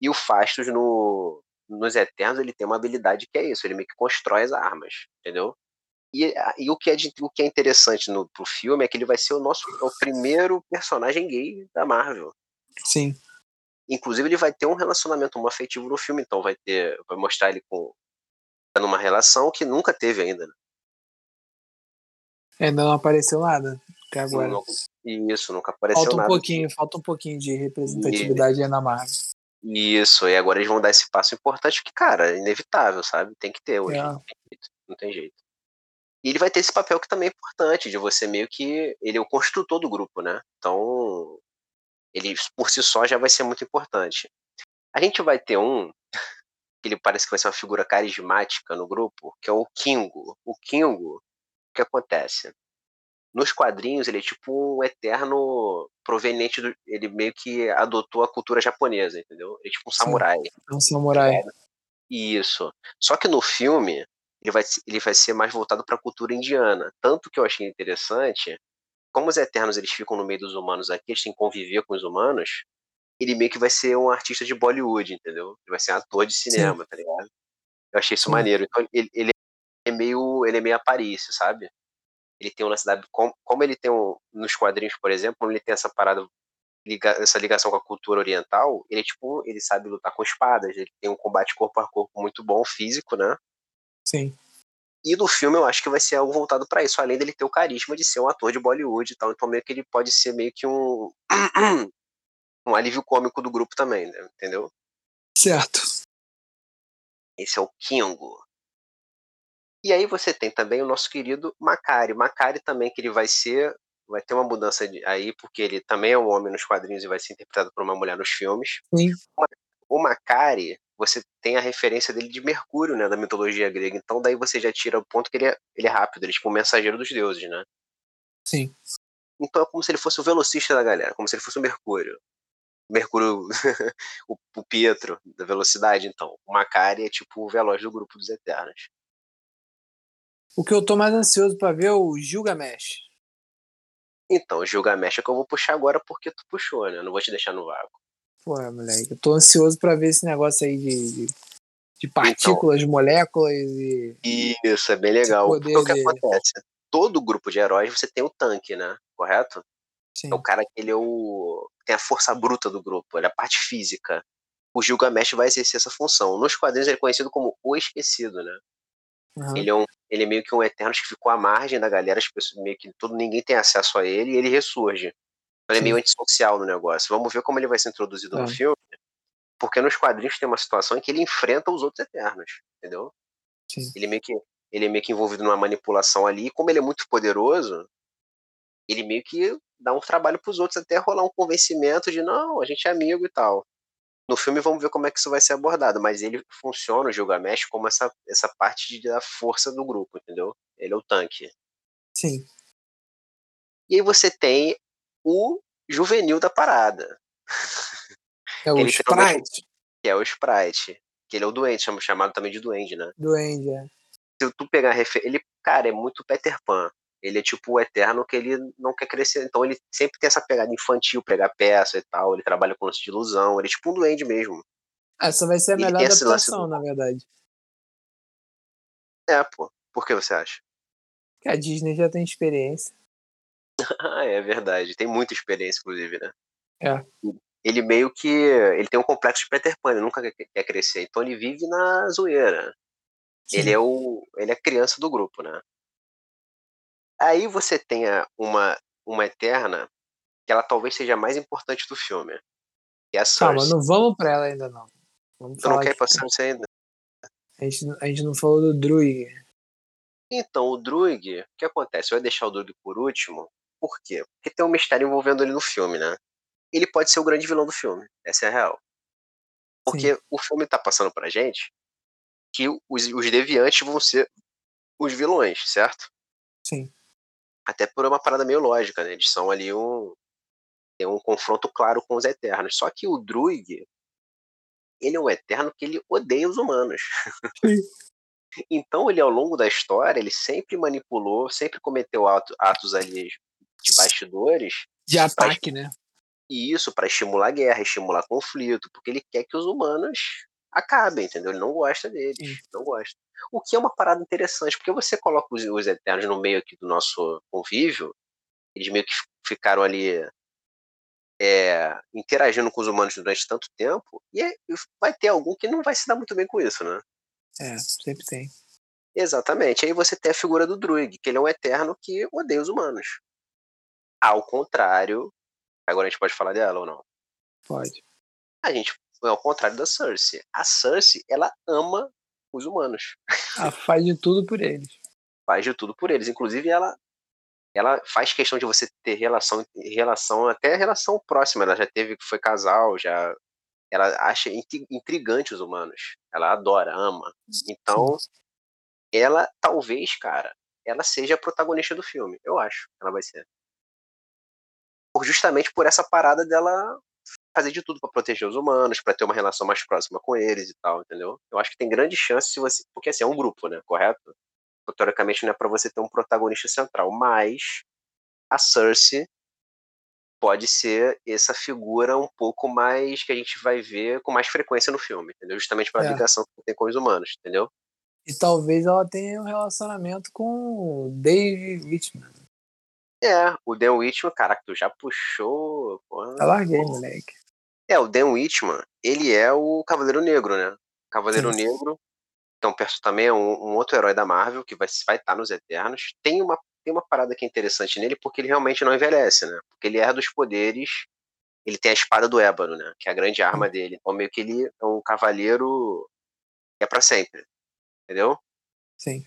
E o Fastos no, nos Eternos ele tem uma habilidade que é isso, ele meio que constrói as armas, entendeu? E, a- e o, que é de- o que é interessante no, pro filme é que ele vai ser o nosso é o primeiro personagem gay da Marvel. Sim. Inclusive, ele vai ter um relacionamento homoafetivo no filme, então vai ter. Vai mostrar ele com. numa relação que nunca teve ainda. Né? Ainda não apareceu nada até agora. Não- E isso, nunca apareceu Falta um nada. pouquinho, falta um pouquinho de representatividade aí na Marvel. Isso, e agora eles vão dar esse passo importante que, cara, é inevitável, sabe? Tem que ter hoje. É. Não, tem jeito, não tem jeito. E ele vai ter esse papel que também é importante, de você meio que. Ele é o construtor do grupo, né? Então, ele por si só já vai ser muito importante. A gente vai ter um que ele parece que vai ser uma figura carismática no grupo, que é o Kingo. O Kingo, o que acontece? Nos quadrinhos, ele é tipo um eterno proveniente do. Ele meio que adotou a cultura japonesa, entendeu? Ele é tipo um Sim. samurai. É um samurai. Isso. Só que no filme, ele vai, ele vai ser mais voltado para a cultura indiana. Tanto que eu achei interessante, como os Eternos eles ficam no meio dos humanos aqui, eles têm que conviver com os humanos, ele meio que vai ser um artista de Bollywood, entendeu? Ele vai ser um ator de cinema, Sim. tá ligado? Eu achei isso Sim. maneiro. Então ele, ele é meio. ele é meio aparício, sabe? Ele tem uma cidade. Como, como ele tem um, nos quadrinhos, por exemplo, ele tem essa parada liga, essa ligação com a cultura oriental, ele tipo, ele sabe lutar com espadas, ele tem um combate corpo a corpo muito bom, físico, né? Sim. E no filme eu acho que vai ser algo voltado para isso, além dele ter o carisma de ser um ator de Bollywood e tal, então meio que ele pode ser meio que um um alívio cômico do grupo também, né? entendeu? Certo. Esse é o Kingo. E aí você tem também o nosso querido Macari. Macari também que ele vai ser vai ter uma mudança aí, porque ele também é um homem nos quadrinhos e vai ser interpretado por uma mulher nos filmes. Sim. O Macari, você tem a referência dele de Mercúrio, né, da mitologia grega. Então daí você já tira o ponto que ele é, ele é rápido, ele é tipo um mensageiro dos deuses, né? Sim. Então é como se ele fosse o velocista da galera, como se ele fosse o Mercúrio. Mercúrio, o, o, Pietro da velocidade, então. O Macari é tipo o veloz do grupo dos Eternos. O que eu tô mais ansioso para ver é o Gilgamesh. Então, Gilgamesh é que eu vou puxar agora porque tu puxou, né? Eu não vou te deixar no vácuo. Pô, moleque, eu tô ansioso para ver esse negócio aí de, de, de partículas, então, moléculas e. Isso, é bem legal. Porque o que acontece? Todo grupo de heróis você tem o tanque, né? Correto? Sim. É o cara que ele é o. tem a força bruta do grupo, ele é a parte física. O Gilgamesh vai exercer essa função. Nos quadrinhos ele é conhecido como o esquecido, né? Uhum. Ele, é um, ele é meio que um Eterno que ficou à margem da galera, as pessoas meio que todo, ninguém tem acesso a ele e ele ressurge. Ele é meio antissocial no negócio. Vamos ver como ele vai ser introduzido é. no filme, porque nos quadrinhos tem uma situação em que ele enfrenta os outros Eternos, entendeu? Sim. Ele meio que ele é meio que envolvido numa manipulação ali, e como ele é muito poderoso, ele meio que dá um trabalho para os outros até rolar um convencimento de não, a gente é amigo e tal. No filme vamos ver como é que isso vai ser abordado, mas ele funciona, o Gilgamesh, como essa, essa parte da força do grupo, entendeu? Ele é o tanque. Sim. E aí você tem o juvenil da parada. É o Sprite. Que é o Sprite. Que ele é o doente, chamado também de duende, né? Duende, é. Se tu pegar refer... ele, cara, é muito Peter Pan. Ele é tipo o eterno que ele não quer crescer. Então ele sempre tem essa pegada infantil, pegar peça e tal. Ele trabalha com lance de ilusão. Ele é tipo um duende mesmo. Essa vai ser a melhor adaptação, na verdade. É, pô. Por que você acha? Que a Disney já tem experiência. ah, é verdade. Tem muita experiência, inclusive, né? É. Ele meio que. Ele tem um complexo de Peter Pan, ele nunca quer crescer. Então ele vive na zoeira. Sim. Ele é o. Ele é a criança do grupo, né? Aí você tem uma, uma Eterna, que ela talvez seja a mais importante do filme. Que é a. Calma, não vamos pra ela ainda não. Vamos tu não quer ir pra Cersei ainda? A gente, a gente não falou do Druig. Então, o Druig, o que acontece? Eu ia deixar o Druig por último. Por quê? Porque tem um mistério envolvendo ele no filme, né? Ele pode ser o grande vilão do filme. Essa é a real. Porque Sim. o filme tá passando pra gente que os, os deviantes vão ser os vilões, certo? Sim. Até por uma parada meio lógica, né? Eles são ali um. Tem um confronto claro com os Eternos. Só que o Druig, ele é um Eterno que ele odeia os humanos. então ele, ao longo da história, ele sempre manipulou, sempre cometeu atos ali de bastidores. De ataque, pra... né? E isso para estimular guerra, estimular conflito, porque ele quer que os humanos acabem, entendeu? Ele não gosta deles, Sim. não gosta. O que é uma parada interessante, porque você coloca os, os Eternos no meio aqui do nosso convívio, eles meio que ficaram ali é, interagindo com os humanos durante tanto tempo, e vai ter algum que não vai se dar muito bem com isso, né? É, sempre tem. Exatamente. Aí você tem a figura do Druig, que ele é um eterno que odeia os humanos. Ao contrário, agora a gente pode falar dela ou não? Pode. A gente é ao contrário da Cersei. A Cersei, ela ama os humanos. Ela faz de tudo por eles. Faz de tudo por eles. Inclusive, ela ela faz questão de você ter relação, relação até relação próxima. Ela já teve, foi casal, já. Ela acha intrigante os humanos. Ela adora, ama. Então, ela talvez, cara, ela seja a protagonista do filme. Eu acho que ela vai ser. Por, justamente por essa parada dela fazer de tudo para proteger os humanos, para ter uma relação mais próxima com eles e tal, entendeu? Eu acho que tem grande chance se você. Porque assim, é um grupo, né? Correto? Teoricamente não é para você ter um protagonista central, mas a Cersei pode ser essa figura um pouco mais que a gente vai ver com mais frequência no filme, entendeu? Justamente pela é. ligação que tem com os humanos, entendeu? E talvez ela tenha um relacionamento com o Dave Whitman. É, o Dan Whitman, caraca, tu já puxou. Porra, Eu larguei, moleque. É, o Dan Whitman, ele é o Cavaleiro Negro, né? Cavaleiro Sim. Negro, então também é um, um, outro herói da Marvel que vai, vai estar nos Eternos. Tem uma, tem uma parada que é interessante nele porque ele realmente não envelhece, né? Porque ele herda dos poderes, ele tem a espada do Ébano, né? Que é a grande arma dele. Então meio que ele é um cavaleiro que é para sempre, entendeu? Sim.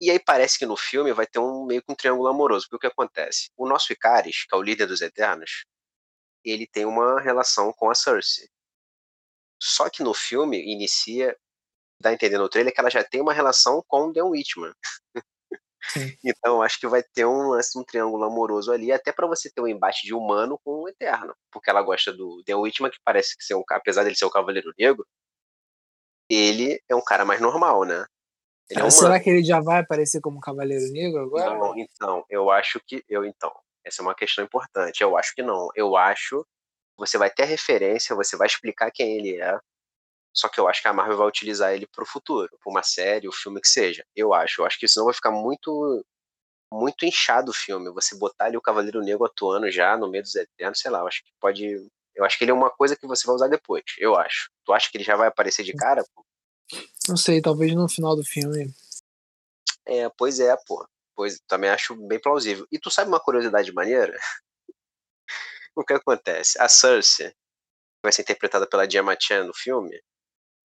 E aí parece que no filme vai ter um meio que um triângulo amoroso, porque o que acontece? O nosso Icaris, que é o líder dos Eternos, ele tem uma relação com a Cersei. Só que no filme inicia, dá a entender no trailer que ela já tem uma relação com o Dan Whitman. então acho que vai ter um, um triângulo amoroso ali, até para você ter um embate de humano com o Eterno, porque ela gosta do Dan Whitman, que parece que ser um, apesar dele ser o um Cavaleiro Negro, ele é um cara mais normal, né? É ah, será que ele já vai aparecer como Cavaleiro Negro agora? Não, então, eu acho que eu então, essa é uma questão importante. Eu acho que não. Eu acho você vai ter referência, você vai explicar quem ele é. Só que eu acho que a Marvel vai utilizar ele pro futuro, pra uma série, o um filme que seja. Eu acho. Eu acho que senão vai ficar muito muito inchado o filme. Você botar ali o Cavaleiro Negro atuando já no meio dos Eternos, sei lá, eu acho que pode. Eu acho que ele é uma coisa que você vai usar depois. Eu acho. Tu acha que ele já vai aparecer de cara? Não sei, talvez no final do filme. É, pois é, pô. Pois também acho bem plausível. E tu sabe uma curiosidade maneira? o que acontece? A Cersei vai ser interpretada pela Gemma Chan no filme.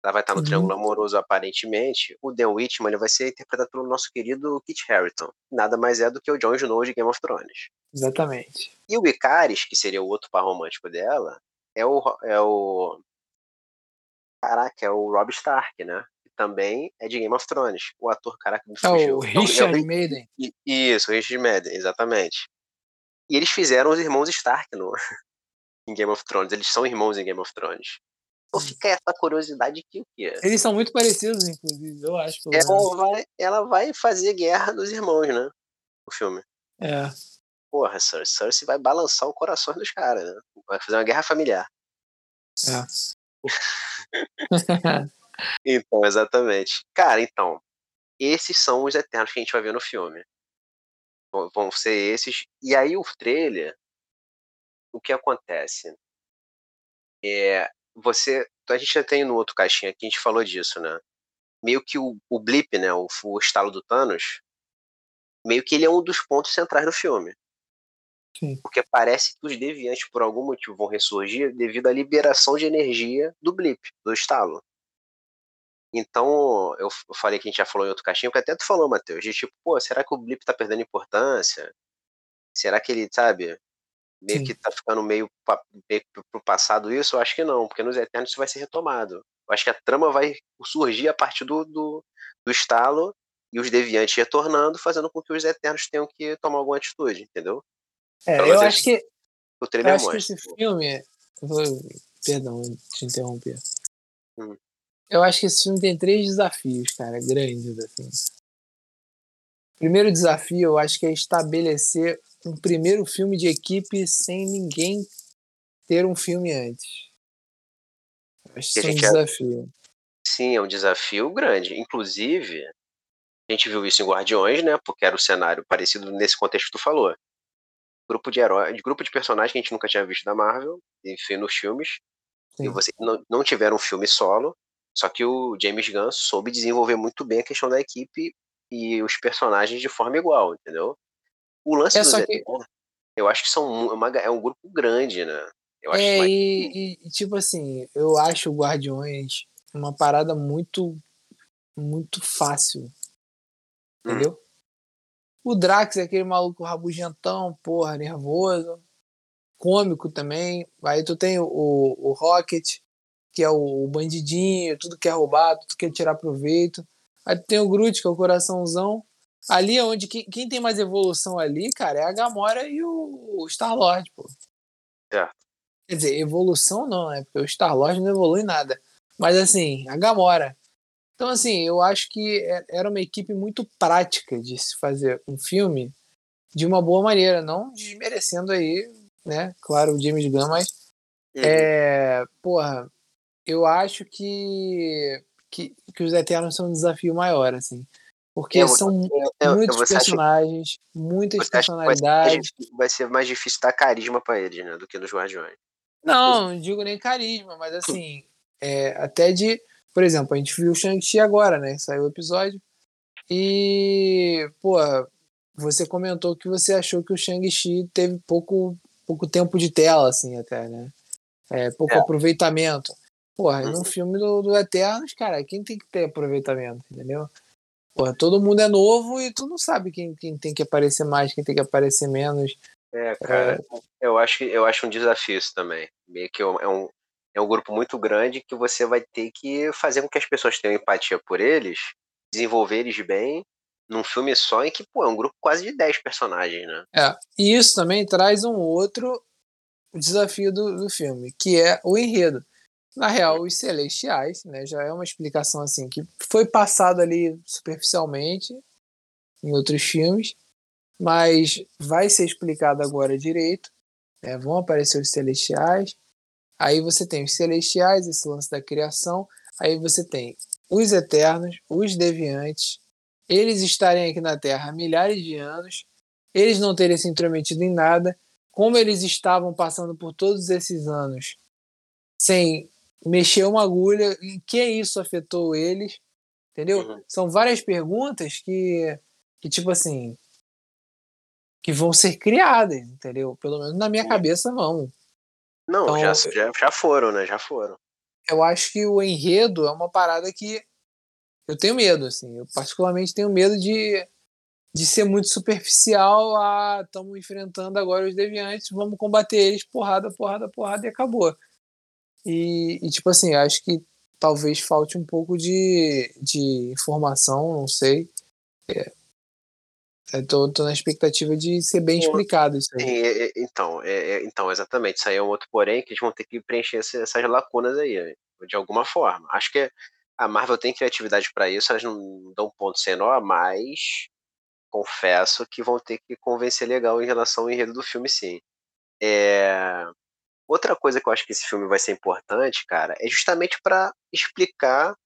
Ela vai estar no uhum. Triângulo Amoroso aparentemente. O Dan Whitman ele vai ser interpretado pelo nosso querido Kit Harington. Nada mais é do que o Jon Snow de Game of Thrones. Exatamente. E o Icaris, que seria o outro par romântico dela, é o, é o Caraca, é o Rob Stark, né? Também é de Game of Thrones. O ator, caraca, me fugiu. É o Richard é o... Madden. Isso, o Richard Madden, exatamente. E eles fizeram os irmãos Stark no, em Game of Thrones. Eles são irmãos em Game of Thrones. Então fica essa curiosidade que o quê? Eles são muito parecidos, inclusive, eu acho. Ela vai, ela vai fazer guerra dos irmãos, né? O filme. É. Porra, Cersei, Cersei vai balançar o coração dos caras, né? Vai fazer uma guerra familiar. É. então, exatamente. Cara, então, esses são os Eternos que a gente vai ver no filme. Vão ser esses. E aí o trailer, o que acontece? É, você, a gente já tem no outro caixinha aqui, a gente falou disso, né? Meio que o, o blip, né, o, o estalo do Thanos, meio que ele é um dos pontos centrais do filme. Sim. Porque parece que os deviantes, por algum motivo, vão ressurgir devido à liberação de energia do blip, do estalo. Então, eu falei que a gente já falou em outro caixinho, que até tu falou, Matheus, de tipo, pô, será que o blip tá perdendo importância? Será que ele, sabe, meio Sim. que tá ficando meio, meio pro passado isso? Eu acho que não, porque nos Eternos isso vai ser retomado. Eu acho que a trama vai surgir a partir do, do, do estalo e os deviantes retornando, fazendo com que os Eternos tenham que tomar alguma atitude, entendeu? É, eu acho que. O trailer eu acho que esse filme. Vou, perdão, te interromper. Hum. Eu acho que esse filme tem três desafios, cara, grandes, assim. Primeiro desafio, eu acho que é estabelecer um primeiro filme de equipe sem ninguém ter um filme antes. Acho que é um desafio. Sim, é um desafio grande. Inclusive, a gente viu isso em Guardiões, né? Porque era o cenário parecido nesse contexto que tu falou grupo de heróis, grupo de personagens que a gente nunca tinha visto da Marvel, enfim, nos filmes. Sim. E você não, não tiveram um filme solo, só que o James Gunn soube desenvolver muito bem a questão da equipe e os personagens de forma igual, entendeu? O lance é, do que... eu acho que são é uma, é um grupo grande, né? Eu acho é, mais... e, e, tipo assim, eu acho o Guardiões uma parada muito muito fácil. Hum. Entendeu? Hum. O Drax é aquele maluco rabugentão, porra, nervoso. Cômico também. Aí tu tem o, o Rocket, que é o, bandidinho, tudo quer roubar, tudo quer tirar proveito. Aí tem o Groot, que é o coraçãozão. Ali é onde quem, quem tem mais evolução ali, cara, é a Gamora e o, o Star-Lord, pô. É. Quer dizer, evolução não, né? Porque o Star-Lord não evolui nada. Mas assim, a Gamora. Então, assim, eu acho que é, era uma equipe muito prática de se fazer um filme de uma boa maneira, não desmerecendo aí, né? Claro, o James Gunn, mas. Uhum. É, porra, eu acho que, que, que os Eternos são um desafio maior, assim. Porque são eu, muitos personagens, acha, muitas personalidades. Vai ser, vai ser, mais difícil dar carisma para eles, né? Do que nos Guardiões. Não, não digo nem carisma, mas assim, é, até de. Por exemplo, a gente viu o Shang-Chi agora, né? Saiu o episódio. E, pô, você comentou que você achou que o Shang-Chi teve pouco, pouco tempo de tela, assim, até, né? É, pouco é. aproveitamento. Porra, no filme do, do Eternos, cara, quem tem que ter aproveitamento, entendeu? Porra, todo mundo é novo e tu não sabe quem, quem tem que aparecer mais, quem tem que aparecer menos. É, cara, é... eu acho eu acho um desafio isso também. Meio que é um, é um grupo muito grande que você vai ter que fazer com que as pessoas tenham empatia por eles, desenvolver eles bem num filme só em que, pô, é um grupo quase de 10 personagens, né? É, e isso também traz um outro desafio do, do filme, que é o enredo. Na real, os celestiais, né, já é uma explicação assim que foi passada ali superficialmente em outros filmes, mas vai ser explicado agora direito. Né, vão aparecer os celestiais. Aí você tem os celestiais, esse lance da criação. Aí você tem os eternos, os deviantes, eles estarem aqui na Terra há milhares de anos, eles não terem se intrometido em nada, como eles estavam passando por todos esses anos sem mexer uma agulha, em que isso afetou eles, entendeu? Uhum. São várias perguntas que, que, tipo assim, que vão ser criadas, entendeu? Pelo menos na minha cabeça vão. Não, então, já, já, já foram, né? Já foram. Eu acho que o enredo é uma parada que eu tenho medo, assim. Eu particularmente tenho medo de, de ser muito superficial. Ah, estamos enfrentando agora os deviantes, vamos combater eles, porrada, porrada, porrada, e acabou. E, e, tipo assim, acho que talvez falte um pouco de, de informação, não sei. É, tô, tô na expectativa de ser bem explicado isso aí. É, é, então, é, então, exatamente. Isso aí é um outro porém que eles vão ter que preencher essas lacunas aí, de alguma forma. Acho que a Marvel tem criatividade para isso, elas não dão ponto sem nó, mas confesso que vão ter que convencer legal em relação ao enredo do filme, sim. É, Outra coisa que eu acho que esse filme vai ser importante, cara, é justamente para explicar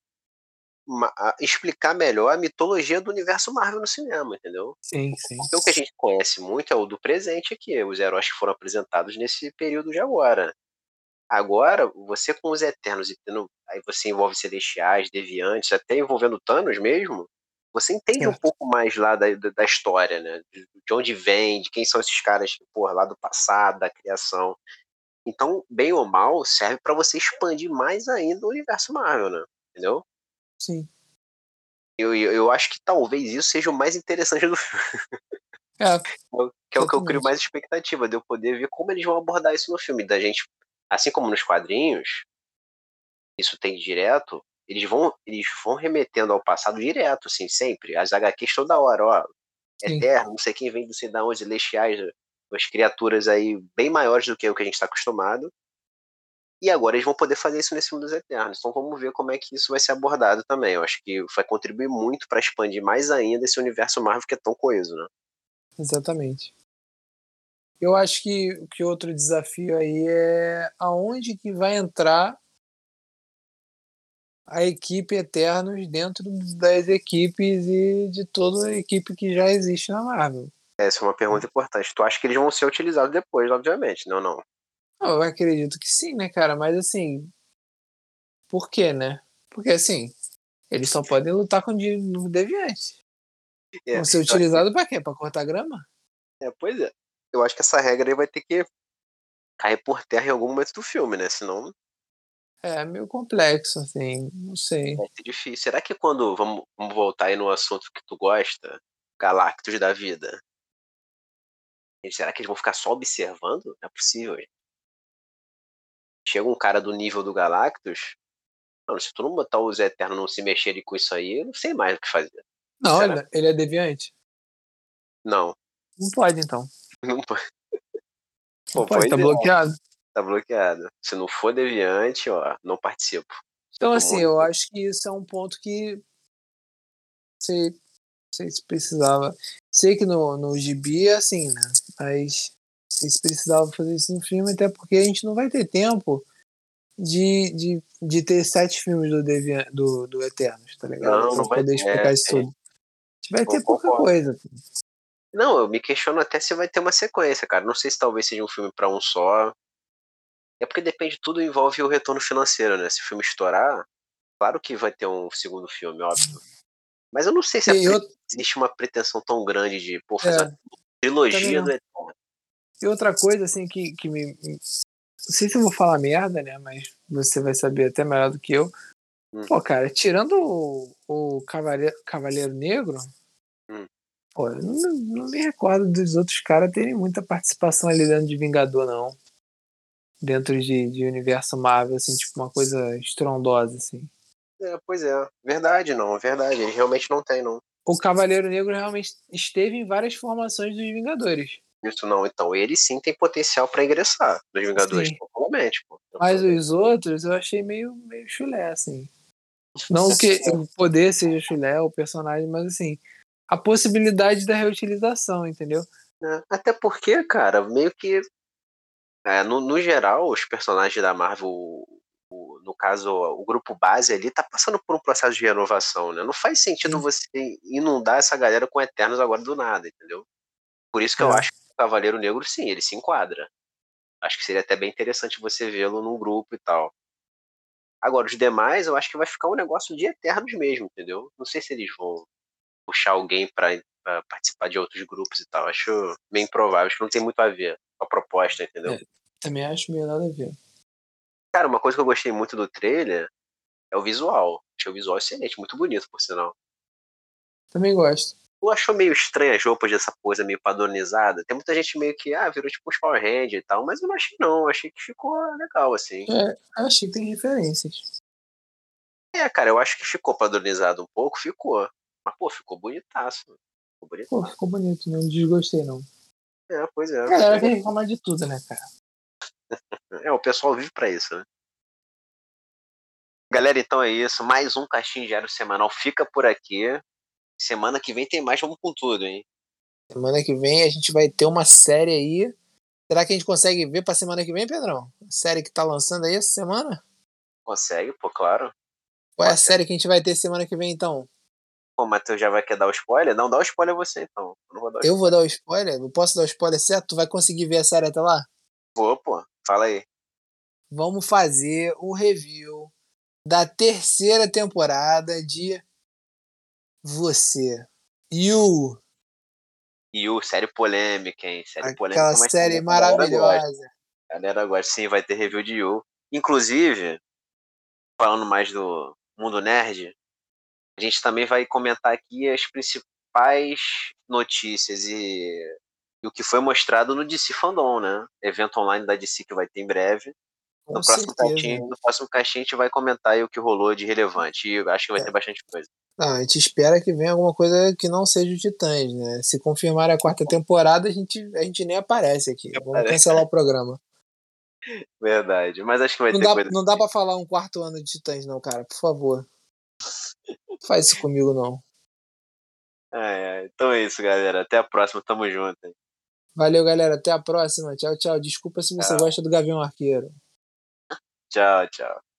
explicar melhor a mitologia do universo Marvel no cinema, entendeu? Sim, sim. Porque o que a gente conhece muito é o do presente aqui, os heróis que foram apresentados nesse período de agora. Agora, você com os Eternos e aí você envolve Celestiais, Deviantes, até envolvendo Thanos mesmo, você entende um pouco mais lá da, da, história, né? De, de, onde vem, de quem são esses caras, por lá do passado, da criação. Então, bem ou mal, serve para você expandir mais ainda o universo Marvel, né? Entendeu? Sim. Eu, eu, eu acho que talvez isso seja o mais interessante do filme. É, que é o que eu crio mais expectativa, de eu poder ver como eles vão abordar isso no filme. Da gente, assim como nos quadrinhos, isso tem direto, eles vão, eles vão remetendo ao passado direto, assim, sempre. As HQs toda hora, ó. Eterno, não sei quem vem, não sei da onde, celestiais, umas criaturas aí bem maiores do que o que a gente está acostumado. E agora eles vão poder fazer isso nesse mundo dos Eternos. Então vamos ver como é que isso vai ser abordado também. Eu acho que vai contribuir muito para expandir mais ainda esse universo Marvel que é tão coeso, né? Exatamente. Eu acho que, que outro desafio aí é aonde que vai entrar a equipe Eternos dentro das equipes e de toda a equipe que já existe na Marvel. Essa é uma pergunta importante. Tu acha que eles vão ser utilizados depois, obviamente, não, não? Eu acredito que sim, né, cara? Mas assim. Por quê, né? Porque assim, eles só podem lutar com o deviante. É, vão ser utilizados pra quê? Pra cortar grama? É, pois é. Eu acho que essa regra aí vai ter que cair por terra em algum momento do filme, né? Senão. É meio complexo, assim, não sei. É difícil. Será que quando. Vamos, vamos voltar aí no assunto que tu gosta, Galactus da vida. Será que eles vão ficar só observando? Não é possível. Gente. Chega um cara do nível do Galactus. Mano, se tu não botar os Eternos não se mexerem com isso aí, eu não sei mais o que fazer. Não, olha, ele é deviante? Não. Não pode, então. Não pode. Não pode, tá bloqueado. Tá bloqueado. Se não for deviante, ó, não participo. Então, assim, eu acho que isso é um ponto que. Sei, sei se precisava. Sei que no, no gibi é assim, né? Mas sei se precisava fazer isso no filme, até porque a gente não vai ter tempo de, de, de ter sete filmes do, do, do Eternos, tá ligado? Não, não pra poder ter, explicar é, isso tudo. A gente vai ter pouca concordo. coisa. Não, eu me questiono até se vai ter uma sequência, cara. Não sei se talvez seja um filme pra um só. É porque depende, tudo envolve o retorno financeiro, né? Se o filme estourar, claro que vai ter um segundo filme, óbvio. Mas eu não sei se eu- pre- existe uma pretensão tão grande de, pô, fazer É, uma trilogia do Eterno. E outra coisa, assim, que, que me. Não sei se eu vou falar merda, né? Mas você vai saber até melhor do que eu. Hum. Pô, cara, tirando o, o Cavaleiro, Cavaleiro Negro, Hum. pô, eu não, não me recordo dos outros caras terem muita participação ali dentro de Vingador, não. Dentro de, de universo Marvel, assim, tipo, uma coisa estrondosa, assim. É, pois é. Verdade, não. Verdade. Ele realmente não tem, não. O Cavaleiro Negro realmente esteve em várias formações dos Vingadores. Isso não. Então, ele sim tem potencial pra ingressar nos Vingadores, Sim. totalmente, pô. Mas os outros eu achei meio, meio chulé, assim. Não que o poder seja chulé, o personagem, mas assim, a possibilidade da reutilização, entendeu? É, Até porque, cara, meio que. é, no, no geral, os personagens da Marvel, o- no caso, o grupo base ali, tá passando por um processo de renovação, né? Não faz sentido Sim. você inundar essa galera com Eternos agora do nada, entendeu? Por isso que eu É. acho que o Cavaleiro Negro, sim, ele se enquadra. Acho que seria até bem interessante você vê-lo num grupo e tal. Agora, os demais, eu acho que vai ficar um negócio de Eternos mesmo, entendeu? Não sei se eles vão puxar alguém pra pra participar de outros grupos e tal. Acho bem improvável, acho que não tem muito a ver com a proposta, entendeu? É. Também acho meio nada a ver. Cara, uma coisa que eu gostei muito do trailer é o visual. Achei o visual excelente, muito bonito, por sinal. Também gosto. Tu achou meio estranha as roupas dessa coisa meio padronizada? Tem muita gente meio que, ah, virou tipo uns Power Rangers e tal, mas eu não achei não, eu achei que ficou legal, assim. É, achei que tem referências. É, cara, eu acho que ficou padronizado um pouco, ficou. Mas, pô, ficou bonitaço. Ficou bonito. Pô, ficou bonito, não desgostei, não. É, pois é. A galera quer reclamar de tudo, né, cara? É, o pessoal vive pra isso, né? Galera, então é isso. Mais um Caixinho Diário Semanal fica por aqui. Semana que vem tem mais, vamos com tudo, hein? Semana que vem a gente vai ter uma série aí. Será que a gente consegue ver pra semana que vem, Pedrão? A série que tá lançando aí essa semana? Consegue, pô, claro. Qual é a série que a gente vai ter semana que vem, então? Pô, tu já vai querer dar o spoiler? Não, dá o spoiler você, então. Eu não vou dar o Eu vou dar o spoiler? Eu posso dar o spoiler certo? Tu vai conseguir ver a série até lá? Vou, pô. Fala aí. Vamos fazer um review da terceira temporada de Você. You. O série polêmica, hein? Série polêmica, Aquela série maravilhosa. A galera gosta, sim, vai ter review de Yu. Inclusive, falando mais do mundo nerd, a gente também vai comentar aqui as principais notícias e, e o que foi mostrado no DC Fandom, né? Evento online da DC que vai ter em breve. No próximo, caixinho, no próximo caixinha a gente vai comentar aí o que rolou de relevante. E acho que vai É. ter bastante coisa. Não, a gente espera que venha alguma coisa que não seja o Titãs, né? Se confirmar a quarta temporada, a gente, a gente nem aparece aqui. Vamos cancelar o programa. Verdade. Mas acho que vai Não ter dá, coisa. não dá pra falar um quarto ano de Titãs, não, cara. Por favor. Não faz isso comigo, não. É. Então é isso, galera. Até a próxima. Tamo junto. hein? Valeu, galera. Até a próxima. Tchau, tchau. Desculpa se você Tchau. gosta do Gavião Arqueiro. Tchau, tchau.